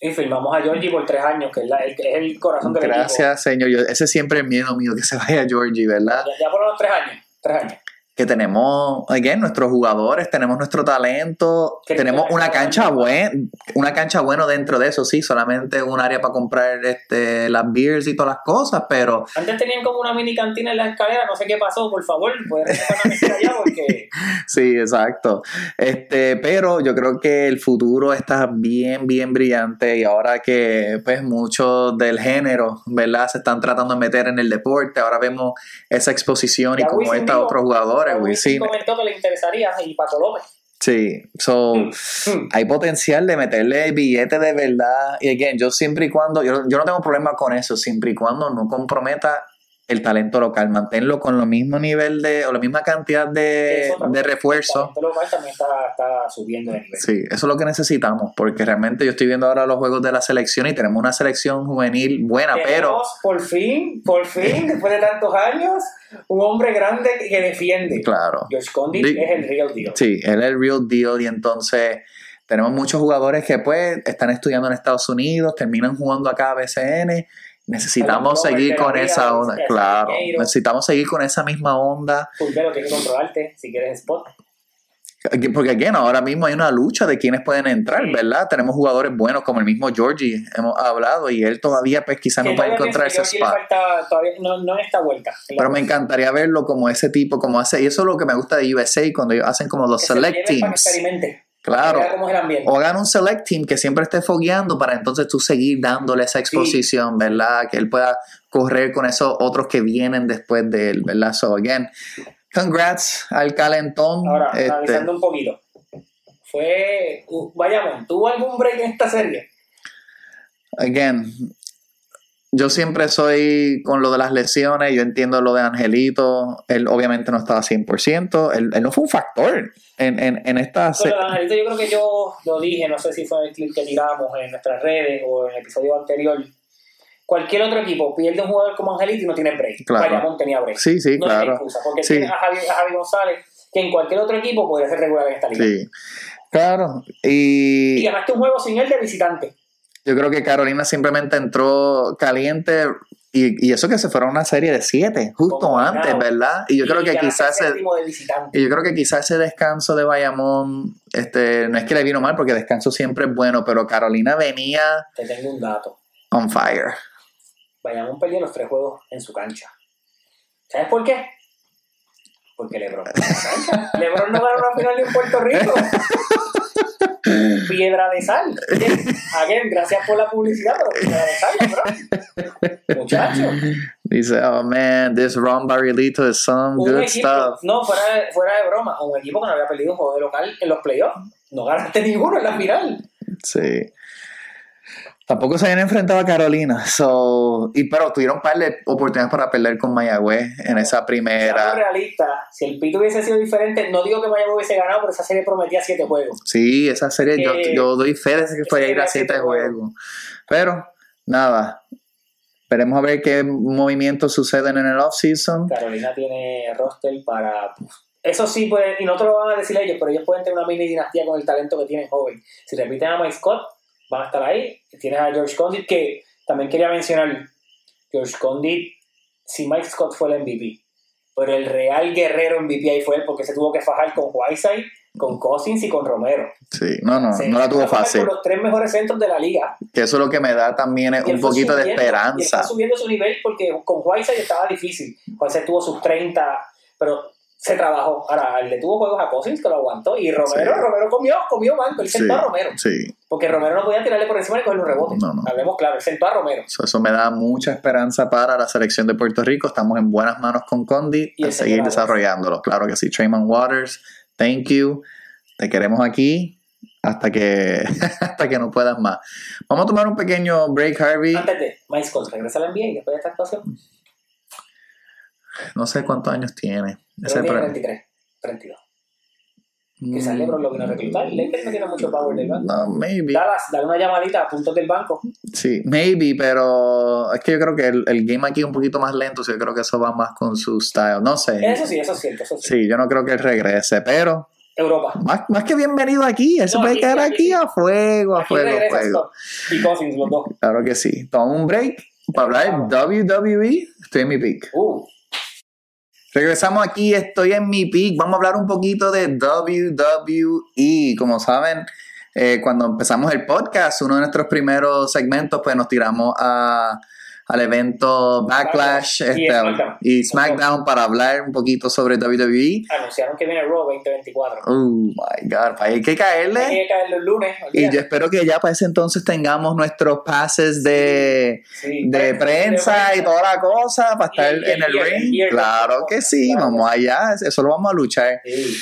Y firmamos a Georgie por tres años, que es, la- el, es el corazón del equipo. gracias señor, yo, ese siempre es miedo mío, que se vaya Georgie, ¿verdad? Ya, ya por los tres años, tres años. Que tenemos, again, nuestros jugadores, tenemos nuestro talento, tenemos una cancha buena, una cancha bueno dentro de eso, sí, solamente un área para comprar este, las beers y todas las cosas, pero Antes tenían como una mini cantina en la escalera, no sé qué pasó, por favor, mesita allá porque Sí, exacto. Este, pero yo creo que el futuro está bien, bien brillante y ahora que pues muchos del género, ¿verdad? Se están tratando de meter en el deporte, ahora vemos esa exposición y como estos dijo, otros jugadores, Wisin. comentó que le interesaría y Paco López. Sí, so Mm. hay potencial de meterle billete de verdad y again, yo siempre y cuando, yo, yo no tengo problema con eso, siempre y cuando no comprometa el talento local, manténlo con lo mismo nivel de, o la misma cantidad de, de refuerzo. El talento local también está, está subiendo de nivel. Sí, eso es lo que necesitamos, porque realmente yo estoy viendo ahora los juegos de la selección y tenemos una selección juvenil buena, pero por fin, por fin, después de tantos años, un hombre grande que, defiende. claro, George Condit Di- es el real deal. sí, él es el real deal y entonces tenemos muchos jugadores que pues están estudiando en Estados Unidos, terminan jugando acá a BCN, necesitamos seguir con esa onda, claro, necesitamos seguir con esa misma onda, Pulvero tiene que controlarte si quieres spot. Porque again, ahora mismo hay una lucha de quiénes pueden entrar. ¿verdad? Tenemos jugadores buenos como el mismo Georgie, hemos hablado, y él todavía pues quizás no puede encontrar ese spot. falta todavía, no, no en esta vuelta. Pero me encantaría verlo como ese tipo, como hace, y eso es lo que me gusta de USA cuando ellos hacen como los Que se select que teams. Claro. O hagan un select team que siempre esté fogueando para entonces tú seguir dándole esa exposición, ¿verdad? Que él pueda correr con esos otros que vienen después de él, ¿verdad? So, again, congrats al calentón. Ahora, Este, analizando un poquito. Fue. uh, Bayamón, ¿tuvo algún break en esta serie? again, yo siempre soy con lo de las lesiones, yo entiendo lo de Angelito, él obviamente no estaba 100%, él, él no fue un factor en, en, en esta se- Pero Angelito, yo creo que yo lo dije, no sé si fue en el clip que tiramos en nuestras redes o en el episodio anterior. Cualquier otro equipo pierde un jugador como Angelito y no tiene break. Claro. Bayamón tenía break. Sí, sí, no claro. excusa, porque Sí. tiene a Javi, a Javi González, que en cualquier otro equipo podría ser regular en esta liga. Sí, claro. Y Y ganaste un juego sin él de visitante. yo creo que Carolina simplemente entró caliente y, y eso que se fueron a una serie de siete, justo Como antes. ¿verdad? Y yo creo que quizás ese, y yo creo que quizás ese descanso de Bayamón, este, no es que le vino mal porque descanso siempre es bueno, pero Carolina venía Te tengo un dato. on fire. Bayamón perdió los tres juegos en su cancha. ¿Sabes por qué? Porque Lebron. no cancha. Lebron no ganó una final en Puerto Rico. Piedra de sal. Again, gracias por la publicidad, pero piedra de sal, Lebron. Muchacho. Dice, oh man, this Ron Barrilito is some Un good equipo, stuff. no, fuera de, fuera de broma, un equipo que no había perdido un juego de local en los playoffs. No ganaste ninguno en la final. Sí. Tampoco se habían enfrentado a Carolina. So, y, pero tuvieron un par de oportunidades para perder con Mayagüez en esa primera. realistas, si el Pito hubiese sido diferente, no digo que Mayagüez hubiese ganado, pero esa serie prometía siete juegos. Sí, esa serie yo, Eh, yo doy fe de que fue a ir a siete siete juegos. juegos. Pero, nada. Esperemos a ver qué movimientos suceden en el off-season. Carolina tiene roster para. Eso sí, pueden, y no te lo van a decir ellos, pero ellos pueden tener una mini dinastía con el talento que tienen joven. Si repiten a Mike Scott, van a estar ahí. Tienes a George Condit, que también quería mencionar. George Condit, si Mike Scott fue el MVP, pero el real guerrero MVP ahí fue él, porque se tuvo que fajar con Whiteside, con Cousins y con Romero. Sí, no, no, Se no la tuvo fácil. Con los tres mejores centros de la liga. Que eso es lo que me da también es un poquito de subiendo, Y él esperanza. está subiendo su nivel porque con Whiteside estaba difícil. Whiteside tuvo sus 30, pero se trabajó. Ahora, le tuvo juegos a Cousins que lo aguantó. Y Romero, Sí. Romero comió, comió banco. Él Sí, sentó a Romero. sí. Porque Romero no podía tirarle por encima y cogerle un rebote. No, no. Hablemos claro, él sentó a Romero. So, eso me da mucha esperanza para la selección de Puerto Rico. Estamos en buenas manos con Condi Y a seguir desarrollándolo. Claro que sí. Trayman Waters, thank you. Te queremos aquí hasta que, hasta que no puedas más. Vamos a tomar un pequeño break, Harvey. Antes de Mike Scott regresa a la NBA y después de esta actuación. No sé cuántos años tiene. Ese tiene pre- 33, 32. Mm, Quizás LeBron lo vino a reclutar. Lakers no tiene mucho power del banco. No, maybe. Dallas, dale una llamadita a puntos del banco. Sí, maybe, pero es que yo creo que el, el game aquí es un poquito más lento, so yo creo que eso va más con su style. No sé. Eso sí, eso es cierto. Eso sí. Sí, yo no creo que él regrese, pero Europa. más, más que bienvenido aquí. Él se No, puede quedar aquí a fuego, a fuego, a fuego. Y Cousins, los dos. Claro que sí. Toma un break para hablar de WWE. Estoy en mi peak. Uh, Regresamos aquí, estoy en mi peak. Vamos a hablar un poquito de WWE. Como saben, eh, cuando empezamos el podcast, uno de nuestros primeros segmentos, pues nos tiramos a, al evento Backlash Backlash y este, SmackDown. y SmackDown para hablar un poquito sobre WWE. anunciaron que viene Raw 2024. Oh my God, hay que Hay caerle. que caer el lunes. Y yo espero que ya para ese entonces tengamos nuestros pases de, Sí. de prensa y toda la cosa para estar Y- en el ring. Claro que sí, Claro. vamos allá, eso lo vamos a luchar. Sí.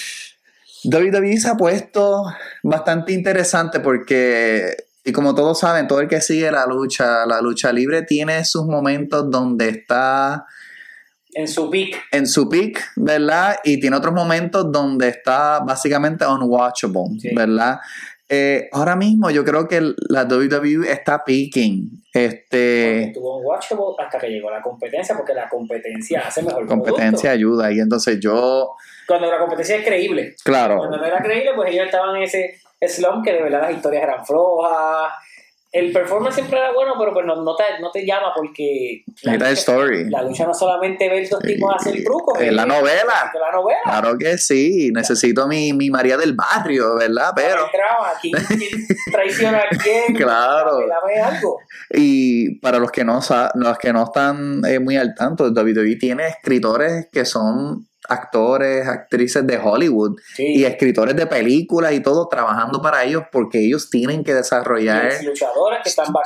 WWE se ha puesto bastante interesante porque, y como todos saben, todo el que sigue la lucha, la lucha libre tiene sus momentos donde está En su peak. en su peak, ¿verdad? Y tiene otros momentos donde está básicamente unwatchable, Sí. ¿verdad? Eh, ahora mismo yo creo que la WWE está peaking. Este, Estuvo un watchable hasta que llegó la competencia, porque la competencia hace mejor competencia ayuda. Y entonces yo. Cuando la competencia es creíble. claro, Cuando no era creíble, pues ellos estaban en ese slump que de verdad las historias eran flojas. El performance siempre era bueno, pero pues no, no, te, no te llama porque. la lucha- story. La lucha no solamente ver dos tipos hacer trucos. Es la novela. Es la novela. Claro que sí, necesito mi, mi María del barrio, ¿verdad? Pero, ¿quién, quién traiciona a quién? Claro. Dame, algo. y para los que no, los que no están eh, muy al tanto, WWE tiene escritores que son actores, actrices de Hollywood Sí. y escritores de películas y todo trabajando para ellos porque ellos tienen que desarrollar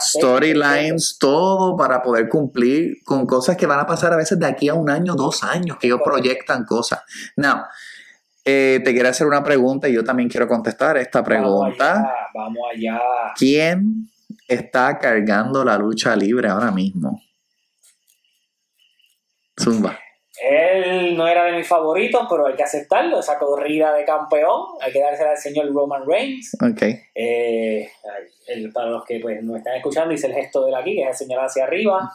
storylines, todo para poder cumplir con cosas que van a pasar a veces de aquí a un año, dos años, que ellos proyectan cosas. Now, eh, te quiero hacer una pregunta y yo también quiero contestar esta Vamos pregunta. allá, Vamos allá. ¿Quién está cargando la lucha libre ahora mismo? Zumba. Él no era de mis favoritos, pero hay que aceptarlo. Esa corrida de campeón, hay que dársela al señor Roman Reigns. Ok. Eh, el- para los que pues, nos están escuchando, hice el gesto de él aquí, que es el señalar hacia arriba.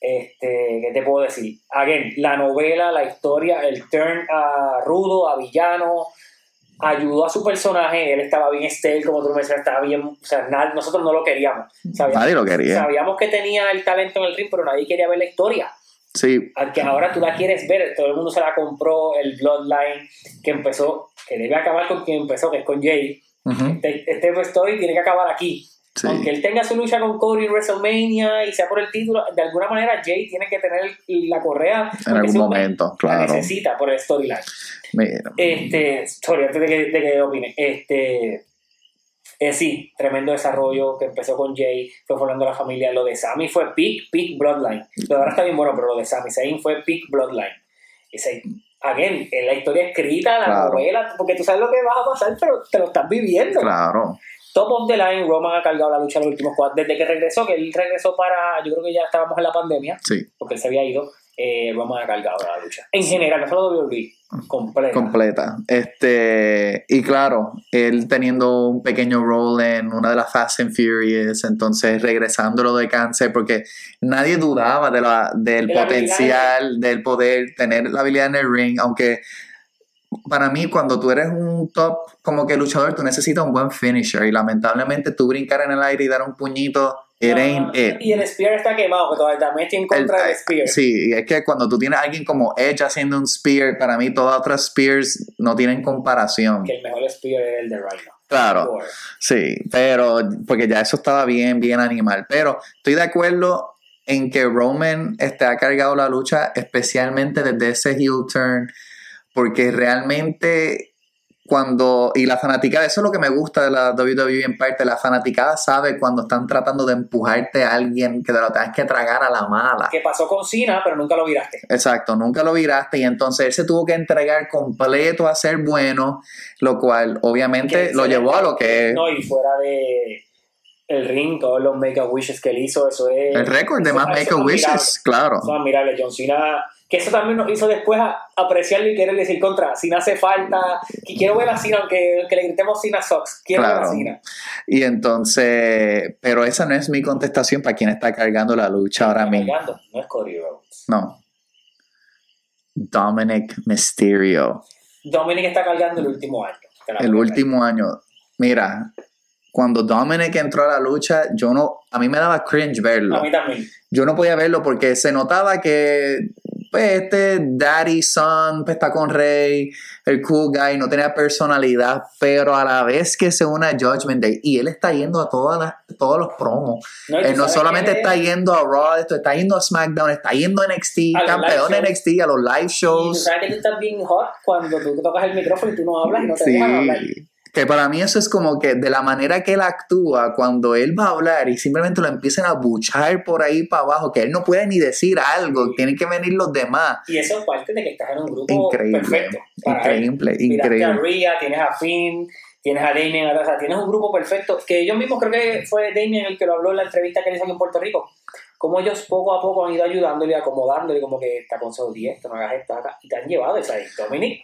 Este, ¿Qué te puedo decir? Again, la novela, la historia, el turn a rudo, a villano, ayudó a su personaje. Él estaba bien stale, como tú mencionas, estaba bien. O sea, na- nosotros no lo queríamos. Sabíamos, Nadie lo quería. sabíamos que tenía el talento en el ring, pero nadie quería ver la historia. Sí, Aunque ahora tú la quieres ver, todo el mundo se la compró, el Bloodline que empezó, que debe acabar con quien empezó, que es con Jay. ujú, Este, este story tiene que acabar aquí. sí. Aunque él tenga su lucha con Cody en WrestleMania y sea por el título, de alguna manera Jay tiene que tener la correa. En algún momento, La claro. necesita por el storyline. Este, sorry, antes de que, de que opine. Este, eh, sí, tremendo desarrollo que empezó con Jay, fue formando la familia. Lo de Sammy fue peak, peak Bloodline. Lo de ahora está bien bueno, pero lo de Sammy Zayn fue peak Bloodline. Ese, again, es la historia escrita, la Claro. novela, porque tú sabes lo que va a pasar, pero te lo estás viviendo. claro. top of the line, Roman ha cargado la lucha los últimos cuatro. Desde que regresó, que él regresó para, yo creo que ya estábamos en la pandemia, Sí, porque él se había ido, eh, Roman ha cargado la lucha. En general, no solo WWE, completa. completa. Este, y claro, él teniendo un pequeño rol en una de las Fast and Furious, entonces regresándolo de cáncer, porque nadie dudaba de la, del De la potencial, del poder tener la habilidad en el ring, aunque para mí cuando tú eres un top como que luchador, tú necesitas un buen finisher y lamentablemente tú brincar en el aire y dar un puñito, it ain't it. Y el Spear está quemado, porque todavía también estoy en contra El- del Spear. Sí, y es que cuando tú tienes a alguien como Edge haciendo un spear, para mí todas otras spears no tienen comparación. Que el mejor Spear es el de Rhino. Claro, sí, pero porque ya eso estaba bien, bien animal. Pero estoy de acuerdo en que Roman este, ha cargado la lucha, especialmente desde ese heel turn, porque realmente cuando, y la fanaticada, eso es lo que me gusta de la WWE en parte, la fanaticada sabe cuando están tratando de empujarte a alguien que te lo tengas que tragar a la mala. Que pasó con Cena, pero nunca lo viraste. Exacto, nunca lo viraste y entonces él se tuvo que entregar completo a ser bueno, lo cual obviamente Que lo llevó a lo que No, y fuera de el ring, todos los Make a Wishes que él hizo, eso es. el récord de más eso es Make a admirable. Wishes, claro. Eso es admirable. John Cena, que eso también nos hizo después a- apreciarlo y querer decir contra. Cena hace falta, que quiero ver a Cena, aunque, le gritemos Cena Sox, quiero ver a. Cena. Y entonces, pero esa no es mi contestación para quien está cargando la lucha ahora mismo. No es Cody Rhodes. No. Dominic Mysterio, Dominic está cargando el último año. El último año. Mira, cuando Dominic entró a la lucha, yo no, a mí me daba cringe verlo. A mí también. yo no podía verlo porque se notaba que pues, este daddy son pues, está con Rey, el cool guy, no tenía personalidad, pero a la vez que se une a Judgment Day y él está yendo a todas las, todos los promos. No, Él no solamente está yendo a Raw, esto, está yendo a SmackDown, está yendo a NXT, A campeón de NXT, a los live Y tú shows. sabes que tú estás bien hot cuando tú tocas el micrófono y tú no hablas y no te dejan hablar. Que para mí eso es como que de la manera que él actúa, cuando él va a hablar y simplemente lo empiezan a buchar por ahí para abajo, que él no puede ni decir algo, Sí. tienen que venir los demás. Y eso es parte de que estás en un grupo Increíble, perfecto. para él. increíble, a increíble. Rhea, tienes a Finn, tienes a Damien, o sea, tienes un grupo perfecto. Que ellos mismos creo que fue Damien el que lo habló en la entrevista que le hizo en Puerto Rico. Como ellos poco a poco han ido ayudándole, acomodándole, como que te aconsejo 10, esto no hagas esto acá. Y te han llevado esa. Dominic,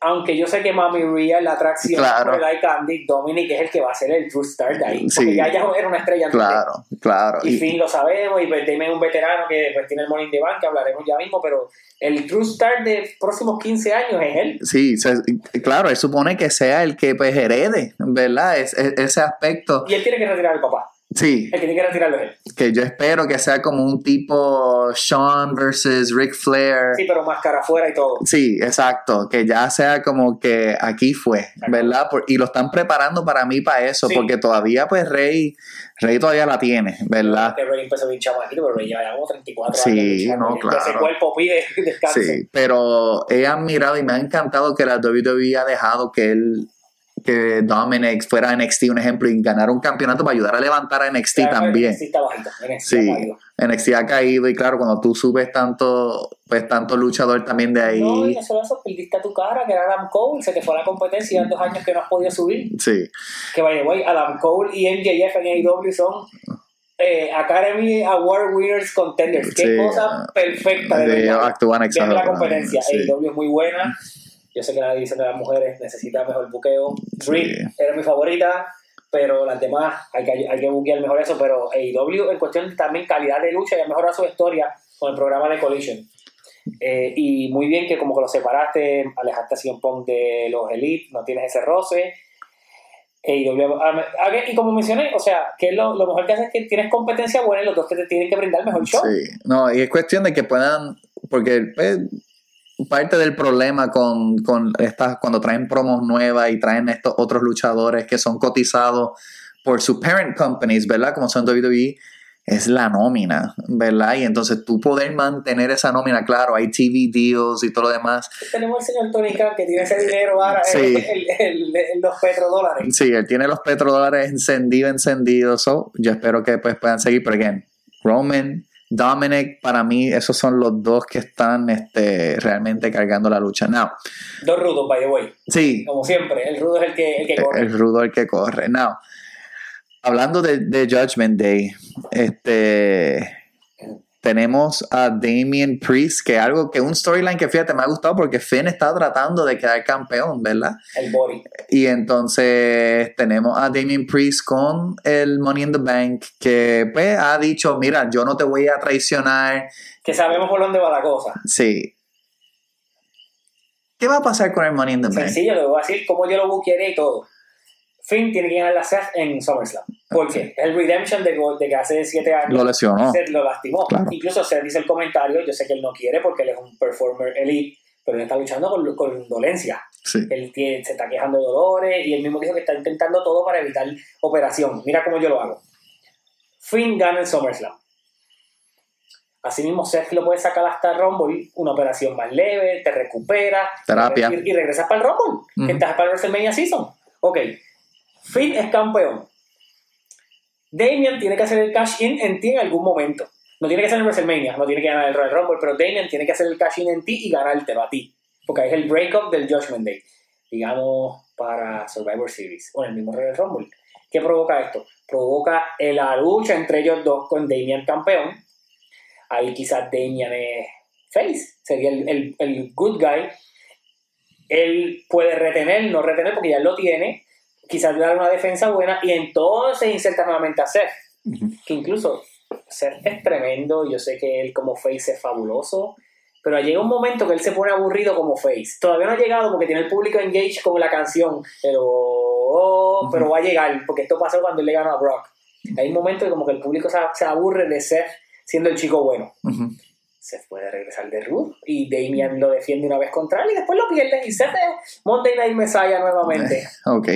aunque yo sé que Mami Rhea es la atracción Claro. por el Dominic es el que va a ser el true star de ahí. Porque Sí. ya, ya era una estrella antes de- Claro, claro. y Y- Finn lo sabemos, y pues Damien es un veterano que pues, tiene el Morning the Bank, que hablaremos ya mismo, pero el true star de próximos 15 años es él. Sí, se- claro, él supone que sea el que pues herede, ¿verdad? Es, es- ese aspecto. Y él tiene que retirar al papá. Sí, El que tiene que retirarlo es él. que yo espero que sea como un tipo Sean versus Ric Flair. Sí, pero máscara afuera y todo. Sí, exacto, que ya sea como que aquí fue, ¿verdad? Por- y lo están preparando para mí para eso, Sí. porque todavía pues Rey, Rey todavía la tiene, ¿verdad? Que Rey empezó bien chamaquito, pero Rey ya como 34 Sí, años. luchando. no, claro. Ese cuerpo pide descanso. Sí, pero he admirado y me ha encantado que la WWE ha dejado que él, que Dominic fuera NXT, un ejemplo, y ganar un campeonato para ayudar a levantar a NXT Claro, también. NXT está bajito. NXT Sí, ha caído. NXT ha caído y claro, cuando tú subes tanto, pues tanto luchador también de ahí, No, y no solo eso, perdiste a tu cara, que era Adam Cole, se te fue a la competencia y en dos años que no has podido subir. sí, Que by the way, Adam Cole y MJF en AEW son eh, Academy Award Winners Contenders. Qué Sí, cosa perfecta de de- actúan Ver la competencia. sí. AEW es muy buena. Yo sé que la división de las mujeres necesita mejor buqueo. Sí. era mi favorita, pero las demás hay que, hay que buquear mejor eso. Pero AEW, en cuestión también calidad de lucha, y ha mejorado su historia con el programa de Collision. Eh, y muy bien que como que lo separaste, alejaste a CM Punk de los Elite, no tienes ese roce. AEW, ah, ah, y como mencioné, o sea, que lo, lo mejor que hace es que tienes competencia buena y los dos que te tienen que brindar el mejor show. sí. No, y es cuestión de que puedan, porque pues, parte del problema con, con estas, cuando traen promos nuevas y traen estos otros luchadores que son cotizados por sus parent companies, ¿verdad? Como son WWE, es la nómina, ¿verdad? Y entonces tú poder mantener esa nómina, claro, hay TV deals y todo lo demás. Tenemos al señor Tony Khan que tiene ese dinero ahora, Sí. el, el- el- los petrodólares. Sí, él tiene los petrodólares encendidos, encendidos. So, yo espero que pues, puedan seguir. Pero again, Roman, Dominic, para mí, esos son los dos que están este, realmente cargando la lucha. Now, Dos rudos, by the way. sí, Como siempre, el rudo es el que, el que corre. el rudo el que corre. Now, hablando de, de Judgment Day, este tenemos a Damien Priest, que es algo que un storyline que fíjate me ha gustado porque Finn está tratando de quedar campeón, ¿verdad? El body. Y entonces tenemos a Damien Priest con el Money in the Bank, que pues ha dicho, mira, yo no te voy a traicionar. Que sabemos por dónde va la cosa. Sí. ¿Qué va a pasar con el Money in the Bank? Sencillo, le voy a decir cómo yo lo buquearé y todo. Finn tiene que ganar la Seth en SummerSlam. ¿Por qué? El redemption de, de que hace 7 años Lo lesionó. Seth lo lastimó. Claro. Incluso Seth dice el comentario, yo sé que él no quiere porque él es un performer elite, pero él está luchando con, con dolencia. Sí. Él tiene- se está quejando de dolores y él mismo dijo que está intentando todo para evitar operación. Mira cómo yo lo hago. Finn gana en SummerSlam. Asimismo, Seth lo puede sacar hasta Rumble, una operación más leve, te recupera Terapia. y, y regresas para el Rumble, que Ujú. estás para el WrestleMania Season. Ok, Finn es campeón. Damian tiene que hacer el cash in en ti en algún momento. No tiene que ser en WrestleMania, no tiene que ganar el Royal Rumble, pero Damian tiene que hacer el cash in en ti y ganártelo a ti. Porque es el breakup del Judgment Day. Digamos, para Survivor Series o en el mismo Royal Rumble. ¿Qué provoca esto? Provoca la lucha entre ellos dos con Damian campeón. Ahí quizás Damian es face, sería el, el, el good guy. Él puede retener, no retener porque ya lo tiene. Quizás dar una defensa buena y entonces inserta nuevamente a Seth. Que incluso Seth es tremendo. Yo sé que él como face es fabuloso. Pero llega un momento que él se pone aburrido como face. Todavía no ha llegado porque tiene el público engaged con la canción. Pero, oh, pero va a llegar. Porque esto pasó cuando él le ganó a Brock. Hay un momento que como que el público se, se aburre de Seth siendo el chico bueno. Seth puede regresar de Ruth y Damian lo defiende una vez contra él y después lo pierde y Seth es Monday Night Messiah nuevamente. Ok.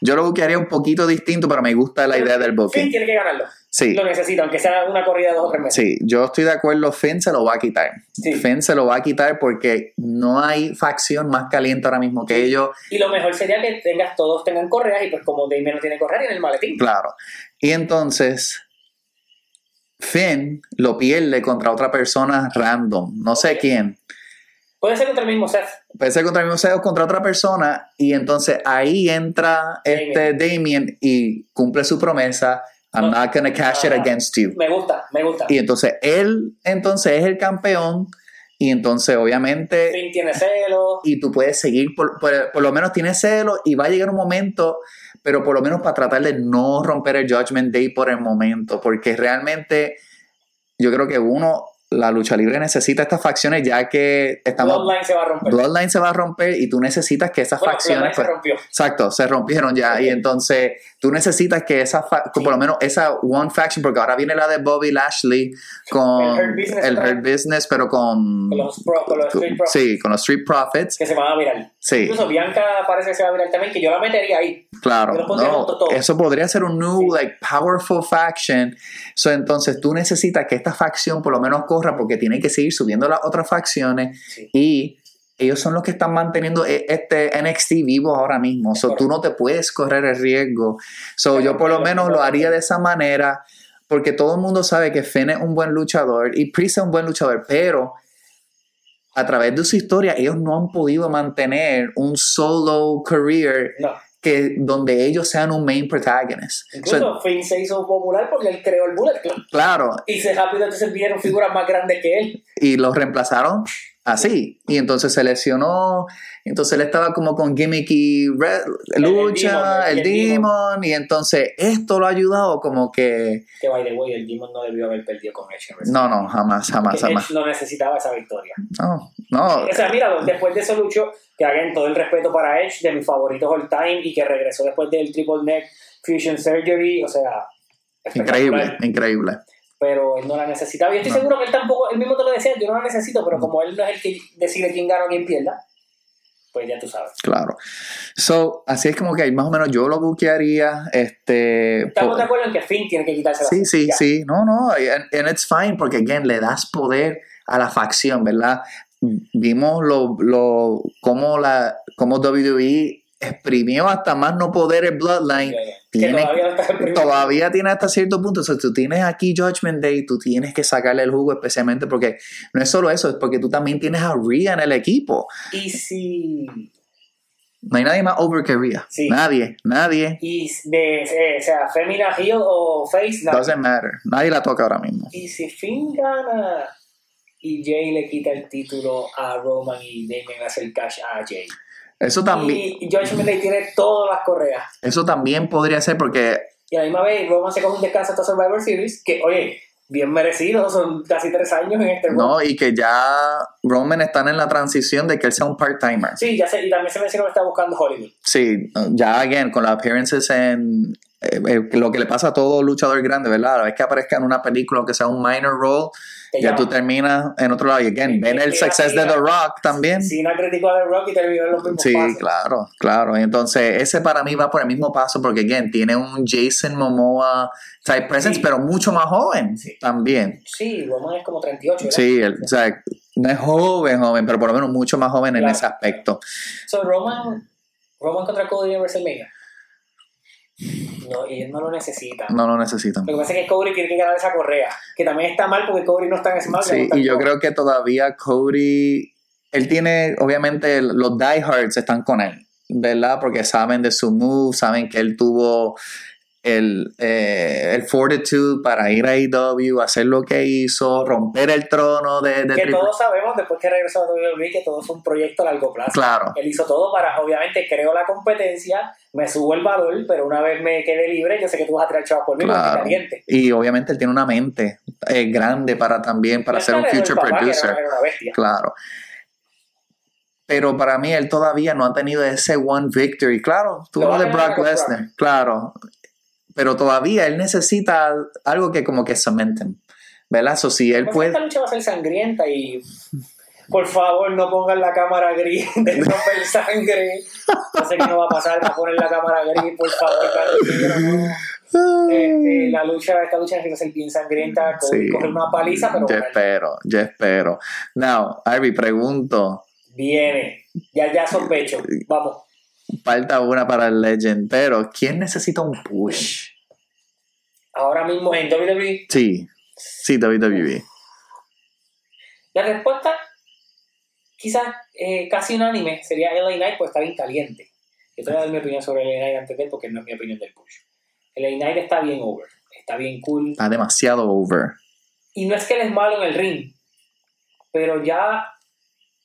Yo lo buscaría un poquito distinto, pero me gusta la idea del Finn booking. tiene que ganarlo. Sí. Lo necesita, aunque sea una corrida de dos o tres meses. Sí, yo estoy de acuerdo, Finn se lo va a quitar. Sí. Finn se lo va a quitar porque no hay facción más caliente ahora mismo que ellos. Y lo mejor sería que tengas, todos tengan correas y pues como Damian no tiene correa tiene el maletín. Claro. Y entonces, Finn lo pierde contra otra persona random, no sé quién. Puede ser contra el mismo Seth. Puede ser contra el mismo CEO, contra otra persona, y entonces ahí entra este Damien y cumple su promesa. I'm No. not gonna cash it against you. Me gusta, me gusta. Y entonces él, entonces es el campeón, y entonces obviamente Finn tiene celos. y tú puedes seguir, por, por, por lo menos tienes celo y va a llegar un momento, pero por lo menos para tratar de no romper el Judgment Day por el momento, porque realmente yo creo que uno, la lucha libre necesita estas facciones ya que estamos... Bloodline se va a romper. Bloodline se va a romper y tú necesitas que esas Bueno, facciones... Se pues, rompió. Exacto, se rompieron ya. Y entonces tú necesitas que esa, que por lo menos esa one faction, porque ahora viene la de Bobby Lashley con El Hurt Business el otra Hurt Business, pero con. Con los pro- con los Street Profits. Sí, con los Street Profits. Que se van a virar. Sí, Incluso Bianca parece que se va a virar también, que yo la metería ahí. claro. no, eso podría ser un new, Sí. like, powerful faction. So, entonces tú necesitas que esta facción por lo menos corra porque tiene que seguir subiendo las otras facciones Sí. y ellos son los que están manteniendo e- este NXT vivo ahora mismo. So, tú no te puedes correr el riesgo. So, yo por lo menos lo haría de esa manera porque todo el mundo sabe que Finn es un buen luchador y Priest es un buen luchador, pero a través de su historia ellos no han podido mantener un solo career No. que donde ellos sean un main protagonist. Incluso So, Finn se hizo popular porque él creó el Bullet Club. claro, Y se rápido entonces vieron figuras más grandes que él. y los reemplazaron así. Y entonces se lesionó. Entonces él estaba como con gimmicky el lucha, Demon, el, el Demon. Y entonces esto lo ha ayudado como que. Que by the way, el Demon no debió haber perdido con Edge. No, no, jamás, jamás, jamás. Edge no necesitaba esa victoria. No, no. O sea, mira, después de eso lucho, que hagan todo el respeto para Edge, de mis favoritos all time, y que regresó después del Triple Neck Fusion Surgery, o sea... Increíble, increíble. Pero él no la necesitaba. Y estoy No. seguro que él tampoco, él mismo te lo decía, yo no la necesito, pero como él no es el que decide quién gana o quién pierda, pues ya tú sabes. Claro. So, así es como que más o menos yo lo buquearía. Este. Estamos de acuerdo en que Finn tiene que quitarse la Sí, sí, Ya. sí. No, no. And, and it's fine porque, again, le das poder a la facción, ¿verdad? Vimos lo, lo, cómo, la, cómo WWE exprimió hasta más no poder el Bloodline. Tiene- todavía tiene hasta cierto punto. O sea, tú tienes aquí Judgment Day, tú tienes que sacarle el jugo, especialmente porque no es solo eso, es porque tú también tienes a Rhea en el equipo. Y si No hay nadie más over que Rhea. Sí. Nadie, nadie. Y de, eh, o sea, Femina Heel o Face, nada. Doesn't matter. Nadie la toca ahora mismo. Y si Finn gana y Jay le quita el título a Roman y Damien hace el cash a Jay. Eso también, Y George Miller tiene todas las correas. eso también podría ser porque Y a la misma vez Roman se coge un descanso hasta Survivor Series, que oye, bien merecido, son casi tres años en este rol. no, y que ya Roman están en la transición de que él sea un part-timer. Sí, ya sé, y también se mencionó que está buscando Hollywood. Sí, ya again, con las appearances en eh, eh, lo que le pasa a todo luchador grande, ¿verdad? A la vez que aparezca en una película, aunque sea un minor role, Ya llama. tú terminas en otro lado. Y again, ven el success de. The Rock también. Cena criticó a The Rock y terminó en los mismos Sí, pasos. claro, claro. Entonces, ese para mí va por el mismo paso porque, again, tiene un Jason Momoa type presence, Sí. pero mucho más joven Sí. también. Sí, Roman es como 38. ¿verdad? Sí, el- o sea, no es joven, joven, pero por lo menos mucho más joven en Claro. ese aspecto. So, Roman, Roman contra Cody en WrestleMania. No, ellos no lo necesitan. No lo necesitan. Lo que pasa es que Cody que ganar esa correa. Que también está mal porque Cody no está en SmackDown. Sí, y yo creo que todavía Cody, él tiene, obviamente, los diehards están con él, ¿verdad? Porque saben de su move, saben que él tuvo el, eh, el fortitude para ir a AEW, hacer lo que hizo, romper el trono de, de Que Triple- todos sabemos, después que regresó a WWE, que todo fue un proyecto a largo plazo. Claro, Él hizo todo para, obviamente, creo la competencia, me subo el valor, pero una vez me quede libre, yo sé que tú vas a tirar chavos por mí, Claro. caliente. y obviamente él tiene una mente eh, grande para también, para ser un future papá, producer. Era, era. Claro. Pero para mí él todavía no ha tenido ese one victory. Claro, tuvo Lo de Brock. Lesnar. Claro. Pero todavía él necesita algo que como que cementen. ¿Verdad? So, si él puede... Esta lucha va a ser sangrienta y por favor no pongan la cámara gris de romper sangre. No sé qué no va a pasar, va a poner la cámara gris, por favor, no. Este, la lucha, esta lucha necesita ser bien sangrienta, Cody Sí. coger una paliza, pero Yo espero, yo espero. Now, Ivy, pregunto. viene. Ya, ya sospecho. Vamos. Falta una para el Legend, pero ¿quién necesita un push? Ahora mismo en WWE, Sí, sí. WWE. la respuesta quizás eh, casi unánime sería LA Knight, pues está bien caliente. Yo te voy a dar mi opinión sobre LA Knight antes de él, porque no es mi opinión del push. LA Knight está bien over, está bien cool. Está demasiado over. Y no es que él es malo en el ring, pero ya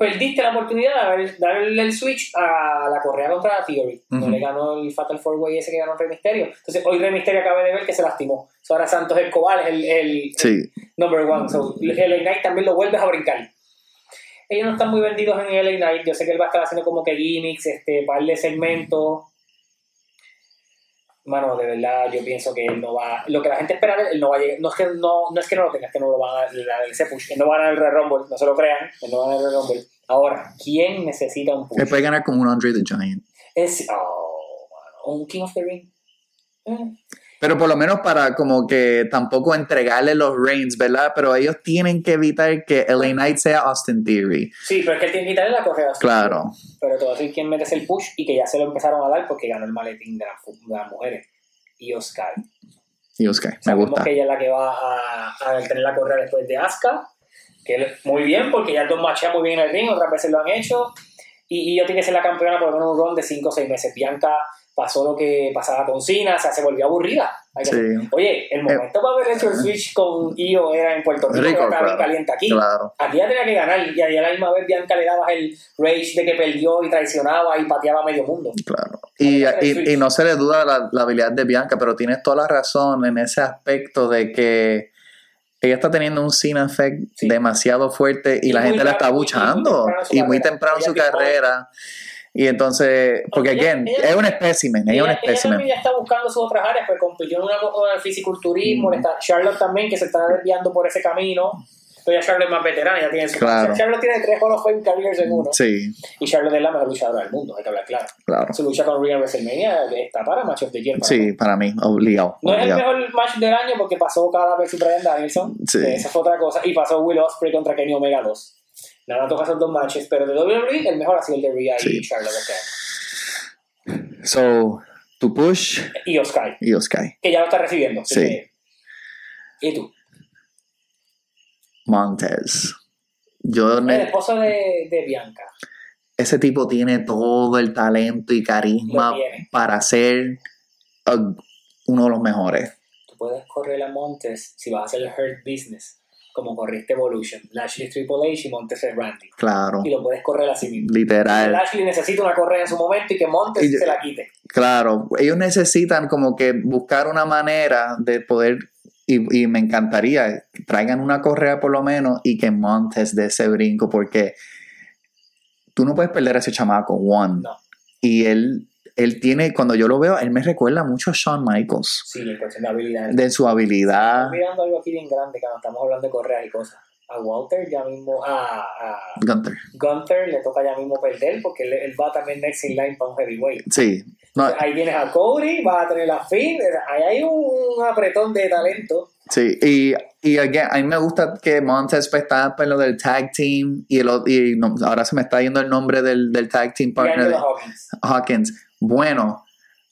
perdiste la oportunidad de haber- darle el switch a la correa contra Theory. No Ujú. le ganó el Fatal Four Way ese que ganó Rey Misterio. Entonces hoy Rey Misterio acaba de ver que se lastimó. So, ahora Santos Escobar es el, el, Sí, number one. So, LA Knight también lo vuelves a brincar. Ellos no están muy vendidos en LA Knight. Yo sé que él va a estar haciendo como que gimmicks, este, par de segmentos. Mano, de verdad, yo pienso que él no va. Lo que la gente espera él, no va a llegar. No es que no, no, es que no lo tenga, es que no lo van a dar dar ese push. Él no va a ganar el Red Rumble, no se lo crean. Él no va a ganar el Red Rumble. Ahora, ¿quién necesita un push? él puede ganar como un Andre the Giant. Es. Oh, un King of the Ring. Eh, Pero por lo menos para como que tampoco entregarle los reins, ¿verdad? Pero ellos tienen que evitar que LA Knight sea Austin Theory. Sí, pero es que él tiene que quitarle la correa. Claro. Pero te voy a decir quién merece el push y que ya se lo empezaron a dar porque ganó el maletín de, la fu- de las mujeres. Y Oscar. Y Oscar, me Sabemos gusta. que ella es la que va a, a tener la correa después de Asuka. Que muy bien, porque ya dos machean muy bien en el ring, otras veces lo han hecho. Y, y yo tiene que ser la campeona por lo menos un run de 5 o 6 meses. Bianca pasó lo que pasaba con Cena, o sea, se volvió aburrida. Sí. Oye, el momento para haber hecho el switch con Io era en Puerto Rico, Rico, estaba bien claro. caliente aquí. Claro. Aquí ya tenía que ganar y a la misma vez Bianca le daba el rage de que perdió y traicionaba y pateaba a medio mundo. Claro. Y, y, y no se le duda la, la habilidad de Bianca, pero tienes toda la razón en ese aspecto de que ella está teniendo un scene effect Sí. demasiado fuerte y, Y la gente la está rápido, y muy buchando temprano en su y muy carrera. temprano en Ella su carrera. Y entonces, porque Ella- again, ella- es un espécimen, ella es un ella, ella espécimen. también ya está buscando sus otras áreas, pues compitió en una cosa de fisiculturismo, Mm. está, Charlotte también que se está desviando por ese camino. Pero ya Charlotte es más veterana, ya tiene su Claro. Charlotte tiene tres Hall of Fame careers en uno. Sí, Y Charlotte es la mejor luchadora del mundo, hay que hablar claro. claro. Su lucha con Rhea en WrestleMania está para Match of the Year. para mí. Sí, para mí, obligado. No es el mejor match del año porque pasó cada vez Brian Danielson. Sí. Esa fue otra cosa. Y pasó Will Ospreay contra Kenny Omega 2. Nada, toca esos dos matches. Pero de WWE, el mejor ha sido el de Rhea Sí. y Charlotte. este año. So, tu push Y Oscar, y Oscar. que ya lo está recibiendo. Sí. que- ¿Y tú? Montez. Yo El esposo de, de Bianca. ese tipo tiene todo el talento y carisma para ser uh, uno de los mejores. Tú puedes correr a Montes si vas a hacer el Hurt Business, como corriste Evolution. Lashley Triple H y Montes es Randy. Claro, Y lo puedes correr así mismo. literal. Lashley necesita una correa en su momento y que Montes Y yo- se la quite. Claro, ellos necesitan como que buscar una manera de poder, y, y me encantaría que traigan una correa por lo menos y que montes de ese brinco, porque tú no puedes perder a ese chamaco, one. No. Y él, él tiene, cuando yo lo veo, él me recuerda mucho a Shawn Michaels, Sí, en cuestión de habilidad. de su habilidad. Estoy mirando algo aquí bien grande, cuando estamos hablando de correas y cosas. A Walter ya mismo, a, a Gunther. Gunther le toca ya mismo perder porque él, él va también next in line para un heavyweight. Sí. No, Ahí tienes a Cody, vas a tener a Finn, ahí hay un apretón de talento. Sí, y, y again, a mí me gusta que Montes pues, está en lo del tag team y, el, y no, ahora se me está yendo el nombre del, del tag team partner de Hawkins. Hawkins. Bueno,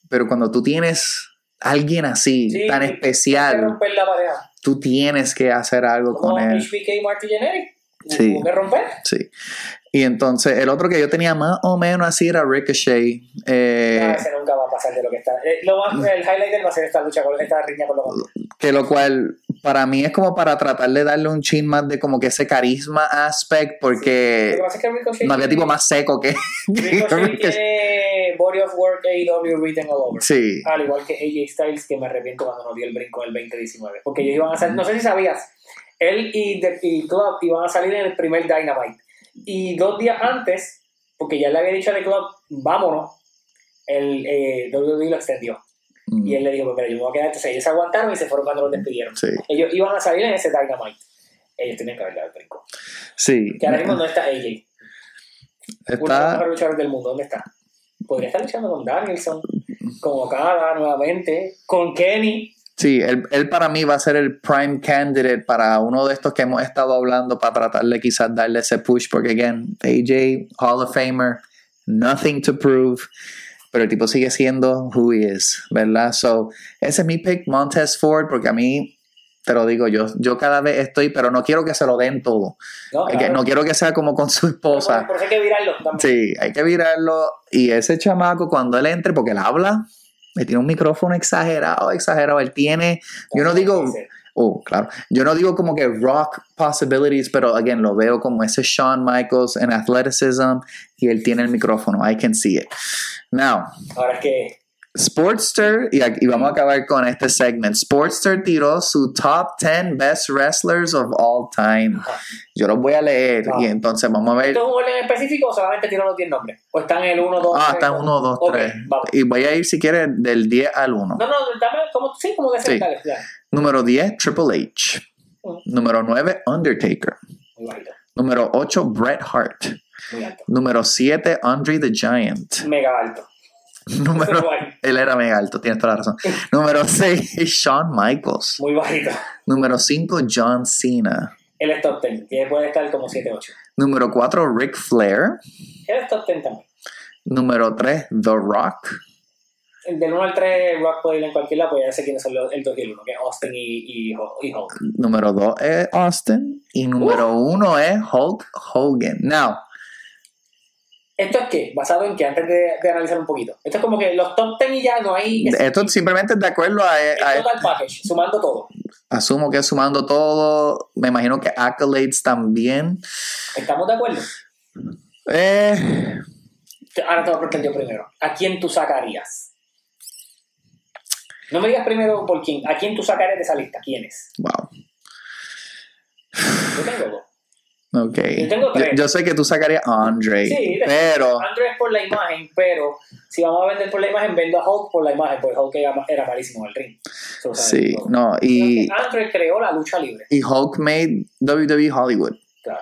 pero cuando tú tienes alguien así, Sí, tan especial, romper la pareja. Tú tienes que hacer algo Como con él. HBK y Marty Jannetty. Sí. Que romper. Sí. Y entonces el otro que yo tenía más o menos así era Ricochet. Eh, No, ese nunca va a pasar de lo que está. Eh, lo más, el highlight del va a ser esta lucha con esta riña con los que lo cual para mí es como para tratar de darle un chin más de como que ese carisma aspect Lo porque que pasa es que Ricochet. no había tipo más seco que, que Ricochet Ricochet. tiene Body of Work AEW written all over. Sí, Al igual que AJ Styles, que me arrepiento cuando no dio el brinco en el 2019. Porque ellos iban a salir, no sé si sabías, él y, The- y Club iban a salir en el primer Dynamite. Y dos días antes, porque ya le había dicho a The Club, vámonos, el eh, WWE lo extendió. Mm, Y él le dijo, pues mira, yo me voy a quedar. Entonces ellos se aguantaron y se fueron cuando los despidieron. sí, Ellos iban a salir en ese Dynamite. Ellos tenían que haber dado el brinco. sí. Que ahora mismo no está AJ. Uno de los Está, mejores luchadores del mundo, ¿dónde está? Podría estar luchando con Danielson, con Okada nuevamente, con Kenny. sí, él, él para mí va a ser el prime candidate para uno de estos que hemos estado hablando para tratarle quizás darle ese push porque again, AJ Hall of Famer, nothing to prove. Pero el tipo sigue siendo who he is, ¿verdad? So, ese es mi pick, Montez Ford, porque a mí, te lo digo, yo, yo cada vez estoy, pero no quiero que se lo den todo. No, Que no quiero que sea como con su esposa. Hay que virarlo también. Sí, hay que virarlo. Y ese chamaco, cuando él entre, porque él habla, él tiene un micrófono exagerado, exagerado. Él tiene, yo no digo, oh, claro, yo no digo como que rock possibilities, pero again, lo veo como ese Shawn Michaels en athleticism y él tiene el micrófono. I can see it. Now, Ahora es que Sportster, y, aquí- y vamos a acabar con este segment. Sportster tiró su top 10 best wrestlers of all time. Yo los voy a leer Ah. y entonces vamos a ver. ¿Esto es un orden específico o solamente tiene los 10 nombres? ¿O están en el 1, 2, Ah, 3? están 1, 2, Ok, 3. vamos. Y voy a ir si quieres del 10 al 1. No, no, dame como, sí, como de Sí. dale. Número 10, Triple H. Mm. Número 9, Undertaker. Muy Número 8, Bret Hart. muy alto. Número 7, Andre the Giant. Mega alto. Número, él era mega alto, tienes toda la razón. Número 6, Shawn Michaels. Muy bajito. Número 5, John Cena. Él es top 10, que puede estar como 7, 8. Número 4, Ric Flair. Él es top 10 también. Número 3, The Rock. El del 1 al 3, Rock puede ir en cualquier lado, pues ya sé quiénes son los, el 2 y el 1, que es Austin y, y, Hulk- y Hulk. Número 2 es Austin. Y número 1 es Hulk Hogan. Now, ¿Esto es qué? Basado en qué? Antes de, de analizar un poquito. Esto es como que los top 10 y ya no hay. Es, esto simplemente es de acuerdo a, es total package, sumando todo. Asumo que sumando todo, me imagino que accolades también. ¿Estamos de acuerdo? Eh, Ahora te voy a preguntar yo primero. ¿A quién tú sacarías? No me digas primero por quién. ¿A quién tú sacarías de esa lista? ¿Quiénes? wow. Yo tengo dos. Ok. Yo tengo tres. yo sé que tú sacarías a Andre, Sí, pero Andrew es por la imagen, pero si vamos a vender por la imagen, vendo a Hulk por la imagen, porque Hulk era, era malísimo en el ring. Sí, no, y, Andrew creó la lucha libre, y Hulk made WWE Hollywood, claro.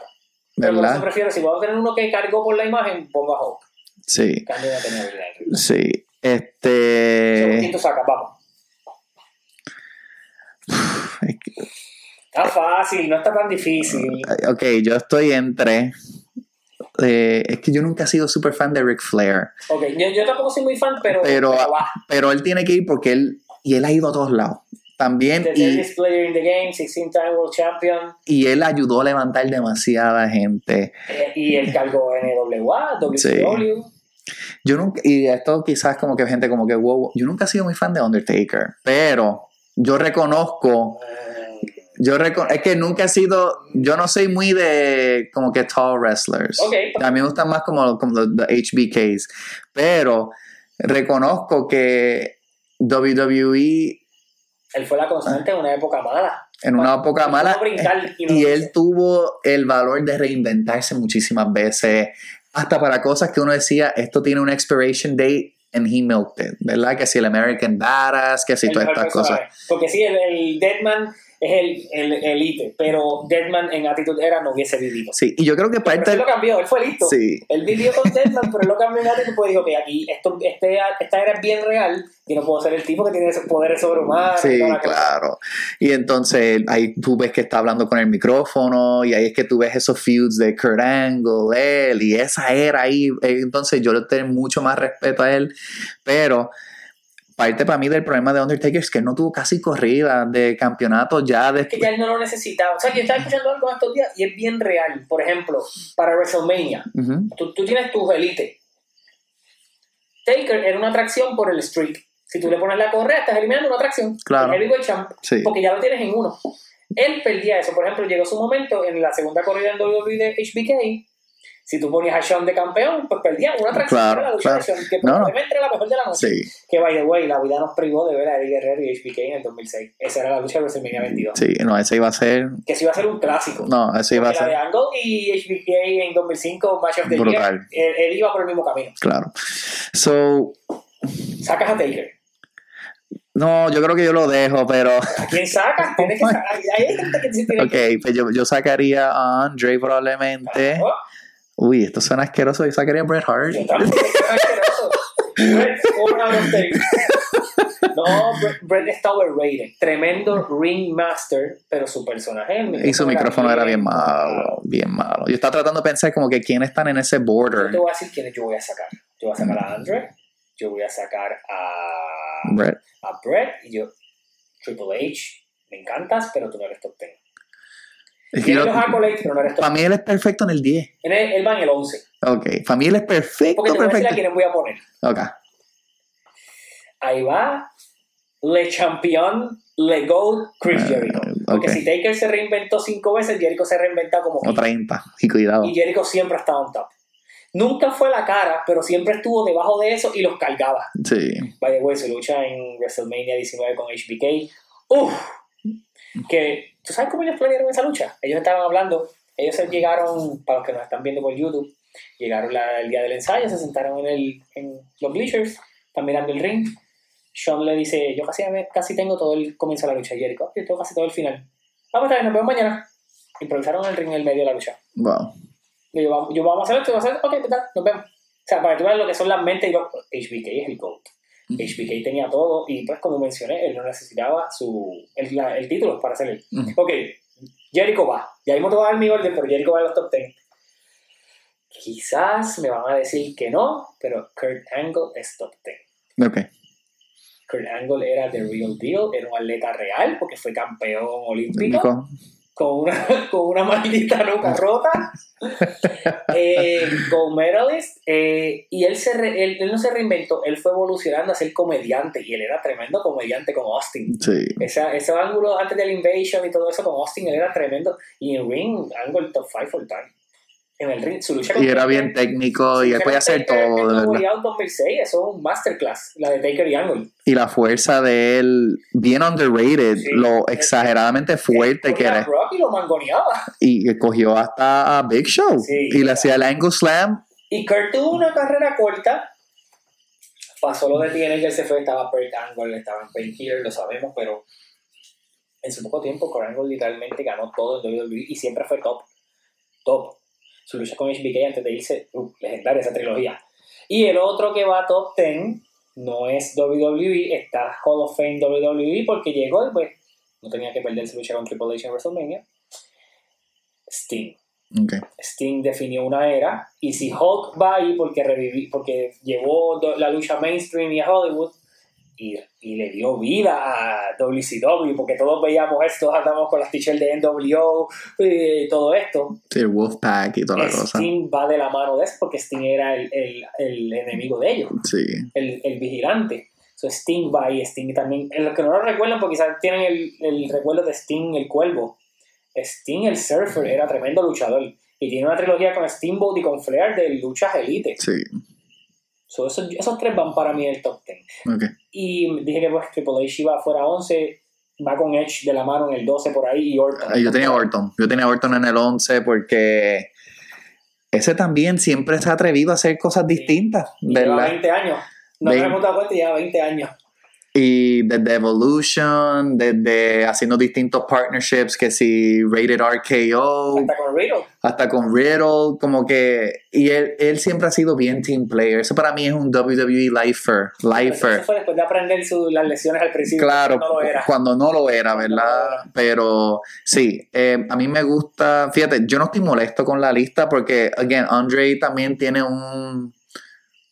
Pero por eso ¿verdad? prefiero, si vamos a tener uno que cargó por la imagen, pongo a Hulk. Sí, Cambio de tenía habilidad. sí. ¿Quién Este. tú sacas? Vamos. es que- Está fácil, no está tan difícil. Ok, yo estoy entre. eh, es que yo nunca he sido súper fan de Ric Flair. Ok, yo, yo tampoco soy muy fan, pero, Pero- pero va. Pero él tiene que ir porque él. Y él ha ido a todos lados. también. The Y, player in the game, 16-time world champion. y él ayudó a levantar demasiada gente. eh, y él cargó NWA, WCW. Yo nunca, y esto quizás como que gente como que, wow, yo nunca he sido muy fan de Undertaker, pero yo reconozco, Eh, yo es que nunca he sido, yo no soy muy de como que tall wrestlers. Ok. A mí me gustan más como, como los los HBKs, pero reconozco que WWE él fue la constante en una época mala. en una época mala brincar y no y lo él tuvo el valor de reinventarse muchísimas veces, hasta para cosas que uno decía, esto tiene una expiration date and he milked it, ¿verdad? Que si el American Badass, que si El todas estas cosas. Porque sí, el, el Deadman es el, el elite, pero Deadman en actitud era no hubiese vivido. Sí, y yo creo que Pero parte... él lo cambió, él fue listo. Sí, Él vivió con Deadman, pero él lo cambió en actitud pues dijo que aquí esto, este, esta era bien real y no puedo ser el tipo que tiene esos poderes sobrehumanos. y sí, cosa. claro. Y entonces ahí tú ves que está hablando con el micrófono y ahí es que tú ves esos feuds de Kurt Angle, él y esa era ahí. Entonces yo le tengo mucho más respeto a él, pero parte para mí del problema de Undertaker es que no tuvo casi corrida de campeonato ya Es que ya él no lo necesitaba. O sea, que yo estaba escuchando algo estos días y es bien real. Por ejemplo, para WrestleMania, tú, tú tienes tus elite. Taker era una atracción por el streak. Si tú le pones la correa, estás eliminando una atracción. Claro. El heavyweight champ. Sí. Porque ya lo tienes en uno. Él perdía eso. Por ejemplo, llegó su momento en la segunda corrida en WWE de HBK. Si tú ponías a Sean de campeón, pues perdía una atracción. Claro, la lucha claro. de Sean, que No, no. probablemente era la mejor de la noche. Sí, Que, by the way, la vida nos privó de ver a Eddie Guerrero y HBK en el 2006. Esa era la lucha de WrestleMania 22. sí, no, ese iba a ser. Que sí iba a ser un clásico. No, ese iba a Porque la de ser. Angle y HBK en 2005, Match of the Brutal. Year, él, él iba por el mismo camino. Claro. So, Sacas a Taker. no, yo creo que yo lo dejo, pero. ¿A quién sacas? Tienes que sacar. Hay gente que sí tiene Ok, pues yo, yo sacaría a Andre probablemente. Oh, Uy, esto suena asqueroso. Yo sacaría a Bret Hart. yo. Brett, ten. No, Brett, Brett está overrated. Tremendo ringmaster, pero su personaje. Y su micrófono era bien malo, bien malo. Yo estaba tratando de pensar como que quiénes están en ese Yo border. te voy a decir quiénes yo voy a sacar. Yo voy a sacar a Andre, yo voy a sacar a, Bret. a Brett y yo. Triple H, me encantas, pero tú no eres top 10. Es que yo- los accolades, pero no eres top para mí él es perfecto en el 10. 10. Él, él va en el 11. Ok, para mí él es perfecto, Porque te voy a decir a perfecto. quién voy a poner. Ok, Ahí va Le Champion, Le Goat, Chris Ah, Jericho. Porque ok. si Taker se reinventó cinco veces, Jericho se reinventa como o 15. 30. Y cuidado. Y Jericho siempre ha estado on top. Nunca fue la cara, pero siempre estuvo debajo de eso y los cargaba. Sí. By the way, su lucha en WrestleMania 19 con HBK. Uf, que ¿tú sabes cómo ellos planearon esa lucha? Ellos estaban hablando, ellos llegaron, para los que nos están viendo por YouTube, llegaron la- el día del ensayo, se sentaron en, el, en los bleachers, están mirando el ring. Sean le dice, yo casi, casi tengo todo el comienzo de la lucha. Y Jericho, yo tengo casi todo el final. Vamos a ver, nos vemos mañana. Improvisaron el ring en el medio de la lucha. Wow. Y yo, vamos, yo vamos a hacer esto, vamos a hacer, ok, pues, nos vemos. O sea, para que tú veas lo que son las mentes y los... HBK es el GOAT. HBK tenía todo y pues como mencioné, él no necesitaba su, el, la- el título para ser él. Ujú. Ok, Jericho va. Ya mismo te voy a dar mi orden, pero Jericho va en los top 10. Quizás me van a decir que no, pero Kurt Angle es top 10. Ok. Kurt Angle era the real deal, era un atleta real porque fue campeón olímpico. Con una, con una maldita nuca rota, eh, con medalist, eh, y él, se re- él, él no se reinventó, él fue evolucionando a ser comediante, y él era tremendo comediante con Austin. Sí. Esa, ese ángulo antes del Invasion y todo eso con Austin, él era tremendo, y en ring, Angle top 5 all time. En el ring, su lucha Y era Taker- bien técnico y podía hacer todo, en de verdad. Way Out 2006, eso es un masterclass, la de Taker y Angle. Y la fuerza de él, bien underrated, Sí. lo exageradamente fuerte que era. Y lo mangoneaba. Y cogió hasta a Big Show. Sí. y le hacía el angle slam. Y Kurt tuvo una carrera corta. Pasó lo de TNA que él se fue, estaba Burt Angle, estaba en Painkiller, lo sabemos, pero en su poco tiempo Kurt Angle literalmente ganó todo en WWE y siempre fue top. Top. Su lucha con HBK antes de irse, uh, legendaria esa trilogía. Y el otro que va a top 10 no es WWE, está Hall of Fame WWE porque llegó y pues no tenía que perder su lucha con Triple H en WrestleMania. Sting. Sting definió una era y si Hulk va ahí porque reviví, porque llevó la lucha mainstream y a Hollywood y, y le dio vida a WCW, porque todos veíamos esto, andamos con las t-shirts de NWO y todo esto. Sí, Wolfpack y toda la cosa. Sting va de la mano de eso porque Sting era el, el, el enemigo de ellos, Sí. el, el vigilante. So Sting va y Sting también. En los que no lo recuerdan, porque quizás tienen el, el recuerdo de Sting, el cuervo. Sting, el surfer, era tremendo luchador. Y tiene una trilogía con Steamboat y con Flair de luchas elite. Sí. So, esos, esos tres van para mí en el top 10. Ok. Y dije que pues Triple H iba fuera 11, va con Edge de la mano en el 12 por ahí y Orton. Yo tenía Orton. Yo tenía Orton en el 11 porque ese también siempre se ha atrevido a hacer cosas distintas. Y lleva ¿verdad? 20 años. No me hemos dado cuenta y lleva 20 años. Y desde Evolution, desde haciendo distintos partnerships, que si Rated RKO, Hasta con Riddle. hasta con Riddle, como que. Y él, él siempre ha sido bien team player. Eso para mí es un WWE lifer. lifer. Eso fue después de aprender su- las lesiones al principio. Claro, No lo era. cuando no lo era, no ¿verdad? Pero sí, eh, a mí me gusta, fíjate, yo no estoy molesto con la lista porque, again, Andre también tiene un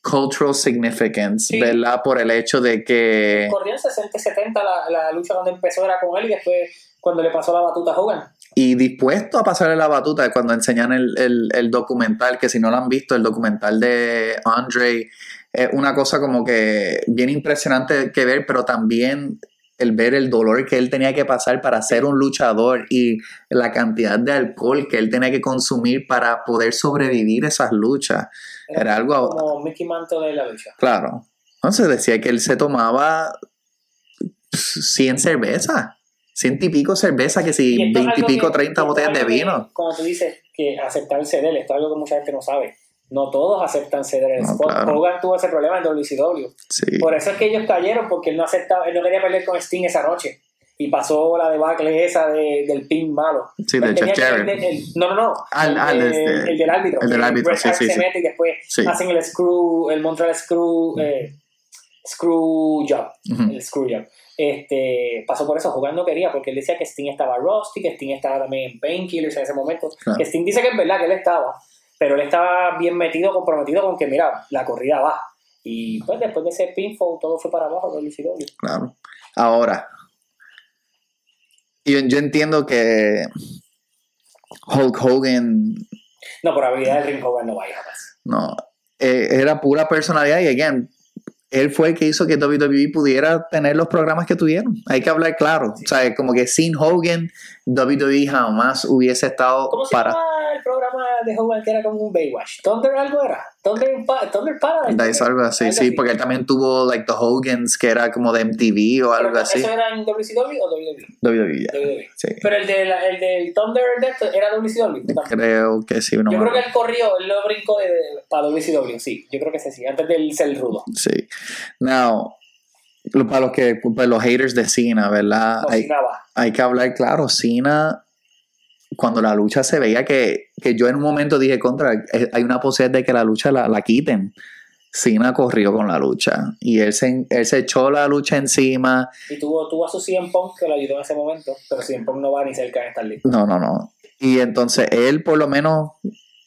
cultural significance, Sí. ¿verdad? Por el hecho de que... Corrió en 60 y 70 la, la lucha cuando empezó era con él y después cuando le pasó la batuta a Hogan. Y dispuesto a pasarle la batuta cuando enseñan el, el- el documental, que si no lo han visto, el documental de Andre, es una cosa como que bien impresionante que ver, pero también el ver el dolor que él tenía que pasar para ser un luchador y la cantidad de alcohol que él tenía que consumir para poder sobrevivir esas luchas. Era algo, Como Mickey Mantle de la lucha. claro. Entonces decía que él se tomaba 100 cervezas, 100 y pico cervezas, que si esto es 20 y pico, que- 30 esto es botellas de algo que, vino. Como tú dices, que aceptar el ceder, esto es algo que mucha gente no sabe. No todos aceptan ceder el No, spot. claro. Hogan tuvo ese problema en WCW. Sí. Por eso es que ellos cayeron, porque él no aceptaba, él no quería pelear con Sting esa noche. Y pasó la debacle esa de, del pin malo. Sí, de Jeff Jarrett. el de- el- no, no, no. Ah, el, del árbitro. el del árbitro, sí, sí, se mete y después hacen el screw, el Montreal screw, eh, screw job. El screw job. Este, pasó por eso, Hogan no quería, porque él decía que Sting estaba rusty, que Sting estaba también en painkillers en ese momento. Claro. Que Sting dice que es verdad que él estaba, pero él estaba bien metido, comprometido con que, mira, la corrida va. Y pues después de ese pinfall, todo fue para abajo, WCW. Claro. Ahora, yo, yo entiendo que Hulk Hogan No, por habilidad del ring Hogan no va a ir jamás. no eh, era pura personalidad y again él fue el que hizo que WWE pudiera tener los programas que tuvieron. Hay que hablar claro. O sea, como que sin Hogan, WWE jamás hubiese estado ¿Cómo se para llama el programa de Hogan que era como un Baywatch? ¿Thunder algo era? ¿Thunder, Thunder Paradise? Algo así, sí, porque él también tuvo like The Hogans, que era como de MTV o algo Pero, así. ¿Eso era en WCW o WWE? WWE, ya. WWE. sí. Pero el, de la- el del Thunder de era WCW. también. Creo que sí, no yo creo que él corrió, él lo brincó de, de- para WCW, sí. Yo creo que sí, sí, antes del ser rudo. Sí. Now, para los que para los haters de Cena, ¿verdad? Hay, hay que hablar claro, Cena cuando la lucha se veía que, que yo en un momento dije contra, eh, hay una posibilidad de que la lucha la, la quiten. Cena corrió con la lucha y él se, él se echó la lucha encima. Y tuvo, tuvo a su CM Punk que lo ayudó en ese momento, pero CM Punk no va ni cerca de estar listo. No, no, no. Y entonces él por lo menos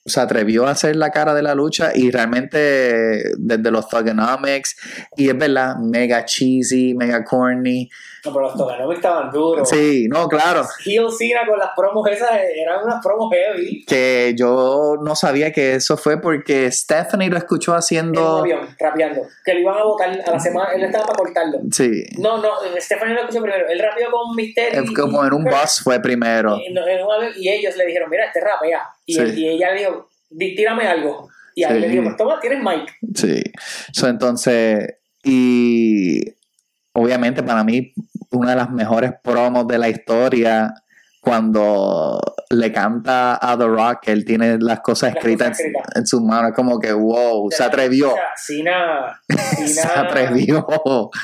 se atrevió a hacer la cara de la lucha y realmente desde los Thugonomics, y es verdad, mega cheesy, mega corny. No, pero los Toganomics estaban duros. Sí, no, claro. Heel Cena con las promos esas eran unas promos heavy. Que yo no sabía que eso fue porque Stephanie lo escuchó En un haciendo. avión, rapeando. Que lo iban a votar a la semana, él estaba para cortarlo. Sí, No, no, Stephanie lo escuchó primero. Él rapeó con Mysterio. es como en un bus fue primero. Y, no, en un avión, y ellos le dijeron, mira, este rapea. Y, Sí. él- y ella le dijo, "Di- tírame algo. Y a él Sí. le dijo, pues toma, tienes mic. Sí. So, entonces, y obviamente para mí, una de las mejores promos de la historia, cuando le canta a The Rock, él tiene las cosas Las escritas cosas en, en sus manos, como que wow, se atrevió. Sea, Cena, Se atrevió.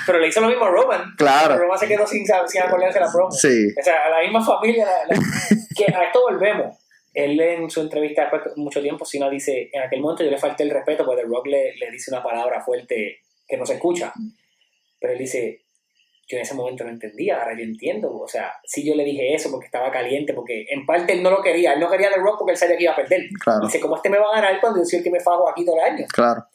Pero le hizo lo mismo a Roman. Claro. Roman se quedó sin, sin acordarse la promo. Sí, O sea, a la misma familia. la- la- que a esto volvemos. Él en su entrevista después de mucho tiempo, Cena dice, en aquel momento yo le falté el respeto porque The Rock le, le dice una palabra fuerte que no se escucha. Pero él dice, yo en ese momento no entendía, ahora yo entiendo. O sea, sí yo le dije eso porque estaba caliente, porque en parte él no lo quería. Él no quería The Rock porque él sabía que iba a perder. claro, Dice, ¿cómo este me va a ganar cuando yo soy el que me fajo aquí todo el año? claro.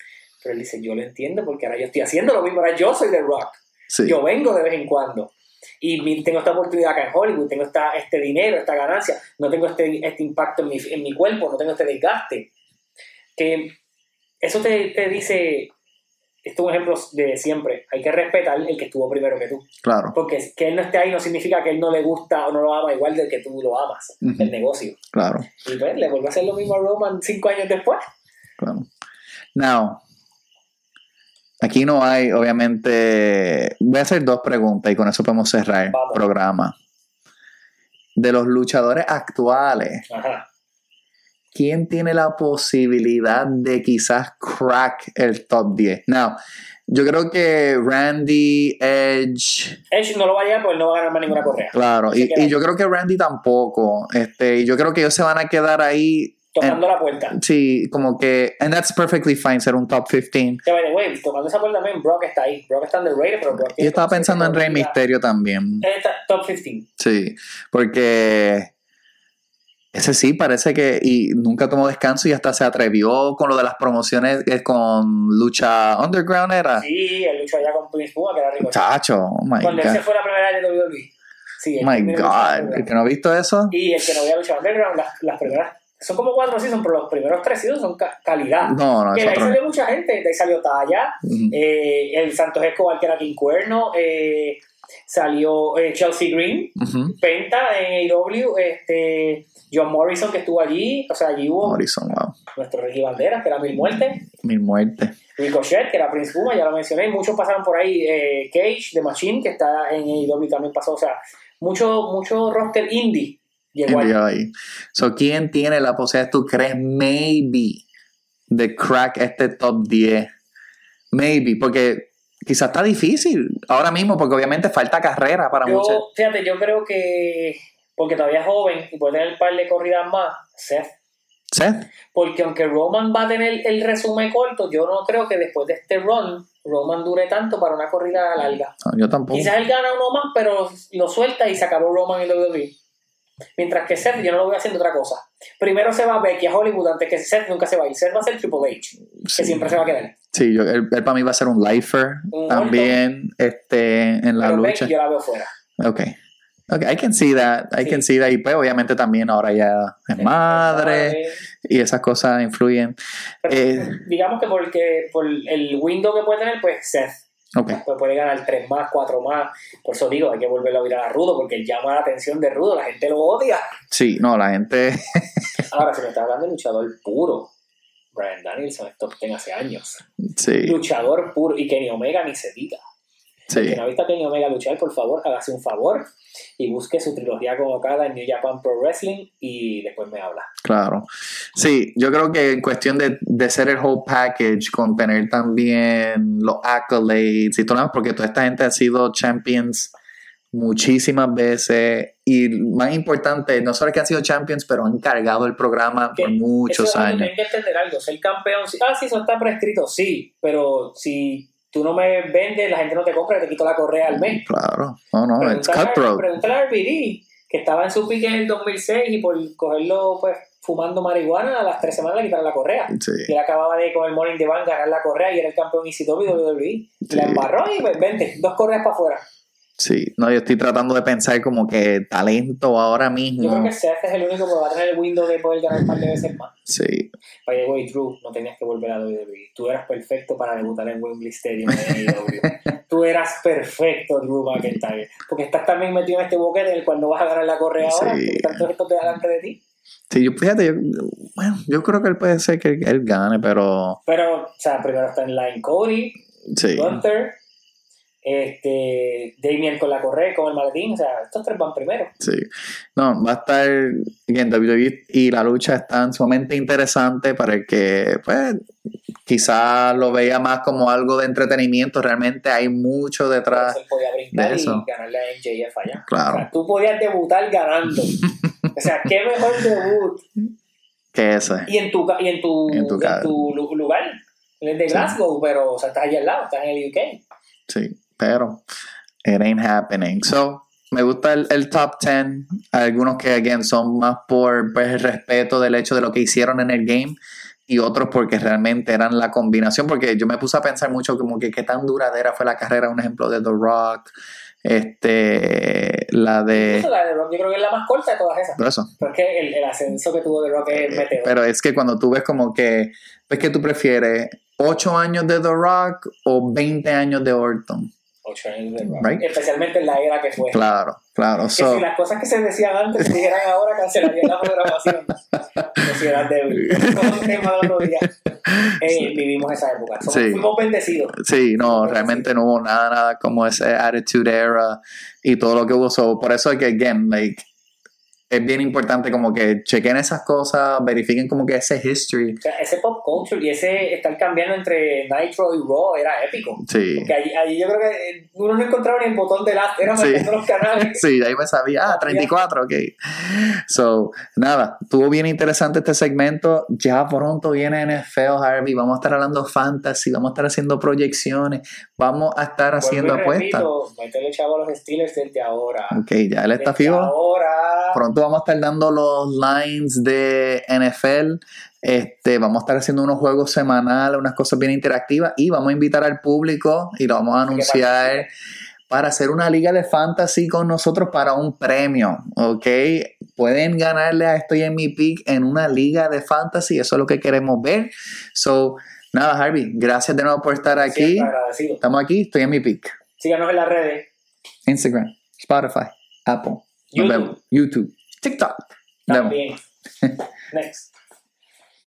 Pero él dice, yo lo entiendo porque ahora yo estoy haciendo lo mismo, ahora yo soy The Rock. Sí. Yo vengo de vez en cuando. Y tengo esta oportunidad acá en Hollywood, tengo esta, este dinero, esta ganancia, no tengo este, este impacto en mi, en mi cuerpo, no tengo este desgaste. Que eso te, te dice, esto es un ejemplo de siempre, hay que respetar el que estuvo primero que tú. Claro, Porque que él no esté ahí no significa que él no le gusta o no lo ama igual del que tú lo amas, Ujú. el negocio. claro, Y pues le vuelve a hacer lo mismo a Roman cinco años después. claro. Now, aquí no hay, obviamente, voy a hacer dos preguntas y con eso podemos cerrar el programa. De los luchadores actuales, Ajá. ¿Quién tiene la posibilidad de quizás crack el top 10? Now, yo creo que Randy, Edge, Edge no lo va a llegar porque él no va a ganar más ninguna correa. claro, y, yo creo que Randy tampoco. Este, y yo creo que ellos se van a quedar ahí. Tocando la puerta. Sí, como que, and that's perfectly fine ser un top 15. Que by the way, tocando esa puerta también, Brock está ahí. Brock está underrated, pero Brock Yo estaba pensando en Rey. Misterio también. Está top 15. Sí, porque ese sí parece que y nunca tomó descanso y hasta se atrevió con lo de las promociones eh, con lucha underground era. Sí, él luchó allá con Prince Puma, que era rico. Chacho, oh my Cuando god. fue la primera vez de WWE. Sí, él My god, el que no ha visto eso. Y el que no había luchado underground, las, las primeras. Son como cuatro seasons, pero los primeros tres seasons son ca- calidad. No, no, que de ahí salió mucha gente. De ahí salió Talla, eh, el Santos Escobar, que era King Cuerno, eh, salió eh, Chelsea Green. Penta en AEW, este, John Morrison, que estuvo allí. O sea, allí hubo Morrison, wow. nuestro Ricky Banderas, que era Mil Muertes. Mil muertes. Ricochet, que era Prince Puma, ya lo mencioné, muchos pasaron por ahí, eh, Cage, The Machine, que está en AEW también pasó, o sea, mucho, mucho roster indie llegó ahí. So, ¿quién tiene la posibilidad, tú crees, maybe, de crack este top 10? Maybe, porque quizás está difícil ahora mismo, porque obviamente falta carrera para muchos. Yo, fíjate, yo creo que, porque todavía es joven y puede tener un par de corridas más, Seth, Seth, porque aunque Roman va a tener el resumen corto, yo no creo que después de este run, Roman dure tanto para una corrida larga. No, yo tampoco. Quizás él gana uno más, pero lo suelta y se acabó Roman en WWE. Mientras que Seth, yo no lo voy haciendo otra cosa. Primero se va Becky a Hollywood antes que Seth nunca se va a ir. Seth va a ser Triple H, que Sí. siempre se va a quedar. Sí, yo, él, él para mí va a ser un lifer Un también este, en la Pero lucha. Becky yo la veo fuera. Ok. Ok, I can see that. I Sí. can see that. Y pues obviamente también ahora ya es madre y esas cosas influyen. Pero, Eh. digamos que porque por el window que puede tener, pues Seth Ok. pues puede ganar tres más, cuatro más. Por eso digo, hay que volverlo a virar a Rudo, porque él llama la atención de Rudo, la gente lo odia. Sí, no, la gente. Ahora, si me está hablando de luchador puro, Brian Danielson es top 10 hace años. Sí, Luchador puro, y Kenny Omega ni se diga. Sí. Quien no ha visto a Kenny Omega luchar, por favor, hágase un favor y busque su trilogía con Okada en New Japan Pro Wrestling y después me habla. Claro. Sí, yo creo que en cuestión de, de ser el whole package, con tener también los accolades y todo porque toda esta gente ha sido champions muchísimas veces y más importante, no solo que han sido champions, pero han cargado el programa Que por muchos Eso años. Tienen que entender algo, ser campeón, ah, sí, eso está prescrito, sí, pero si tú no me vendes, la gente no te compra te quito la correa al mes. Claro. No, no, it's Pregúntale a- cutthroat. Pregúntale a RBD, que estaba en su pique en el 2006 y por cogerlo pues fumando marihuana, a las tres semanas le quitaron la correa. Sí. Y él acababa de con el Morning de Van ganar la correa y era el campeón ECW y WWE. Sí. La embarró y pues, vente, dos correas para afuera. Sí, no, yo estoy tratando de pensar como que talento ahora Yo creo mismo. que Seth es el único que va a tener el window de poder ganar un par de veces más. Sí, By the way, Drew, no tenías que volver a WWE. Tú eras perfecto para debutar en Wembley Stadium en AEW. Tú eras perfecto, Drew McIntyre. Porque estás también metido en este boquete en el cual no vas a ganar la correa ahora. Sí. Porque están todos estos de delante de ti. sí, yo, fíjate, yo, bueno, yo creo que él puede ser que él gane, pero Pero, o sea, primero está en line Cody, sí, Gunther, este, Damien con la correa, con el maletín. O sea, estos tres van primero. sí. No, va a estar en WWE y la lucha está sumamente interesante para el que, pues, quizás lo vea más como algo de entretenimiento. Realmente hay mucho detrás. Podía brincar de eso. y ganarle a MJF allá. O Claro, sea, tú podías debutar ganando. o sea, qué mejor debut. que ese. Y en tu, y en tu, En tu en lugar. En el de Sí. Glasgow, pero o sea, estás allá al lado, estás en el UK. Sí, pero it ain't happening. So, me gusta el, el top 10. Algunos que, again, son más por pues, el respeto del hecho de lo que hicieron en el game y otros porque realmente eran la combinación, porque yo me puse a pensar mucho como que qué tan duradera fue la carrera, un ejemplo de The Rock, este, la de... La de Rock, yo creo que es la más corta de todas esas. Por eso. Porque el, el ascenso que tuvo The Rock es meteoro. Pero es que cuando tú ves como que, pues que tú prefieres 8 años de The Rock o 20 años de Orton. Rock. Right. Especialmente en la era que fue. Claro, claro. Que So, si las cosas que se decían antes se dijeran ahora, cancelarían la programación. Eras débil. Un tema del otro día. Eh, vivimos esa época. Somos, Sí. Fuimos bendecidos. Sí, no, realmente no hubo nada, nada como ese Attitude Era y todo lo que hubo. So, por eso es que, again, like, es bien importante como que chequen esas cosas, verifiquen como que ese history. O sea, ese pop culture y ese estar cambiando entre Nitro y Raw era épico. Sí, Porque allí, allí yo creo que eh, uno no encontraba ni el botón de last, era Sí. los canales. sí, ahí me sabía, ah, 34, ok. So, nada, estuvo bien interesante este segmento. Ya pronto viene NFL, Harvey. Vamos a estar hablando fantasy, vamos a estar haciendo proyecciones, vamos a estar haciendo Vuelvo apuestas. métele chavo a los Steelers desde ahora. Ok, ya él está fijo. ahora. Pronto vamos a estar dando los lines de NFL. Este, vamos a estar haciendo unos juegos semanales, unas cosas bien interactivas y vamos a invitar al público y lo vamos a anunciar para hacer una liga de fantasy con nosotros para un premio, ¿ok? Pueden ganarle a Estoy en mi pick en una liga de fantasy, eso es lo que queremos ver. So, nada, Harvey, gracias de nuevo por estar aquí. Estamos aquí, Estoy en mi pick. Síganos en las redes. Instagram, Spotify, Apple. YouTube, TikTok. Nos vemos. También. Next.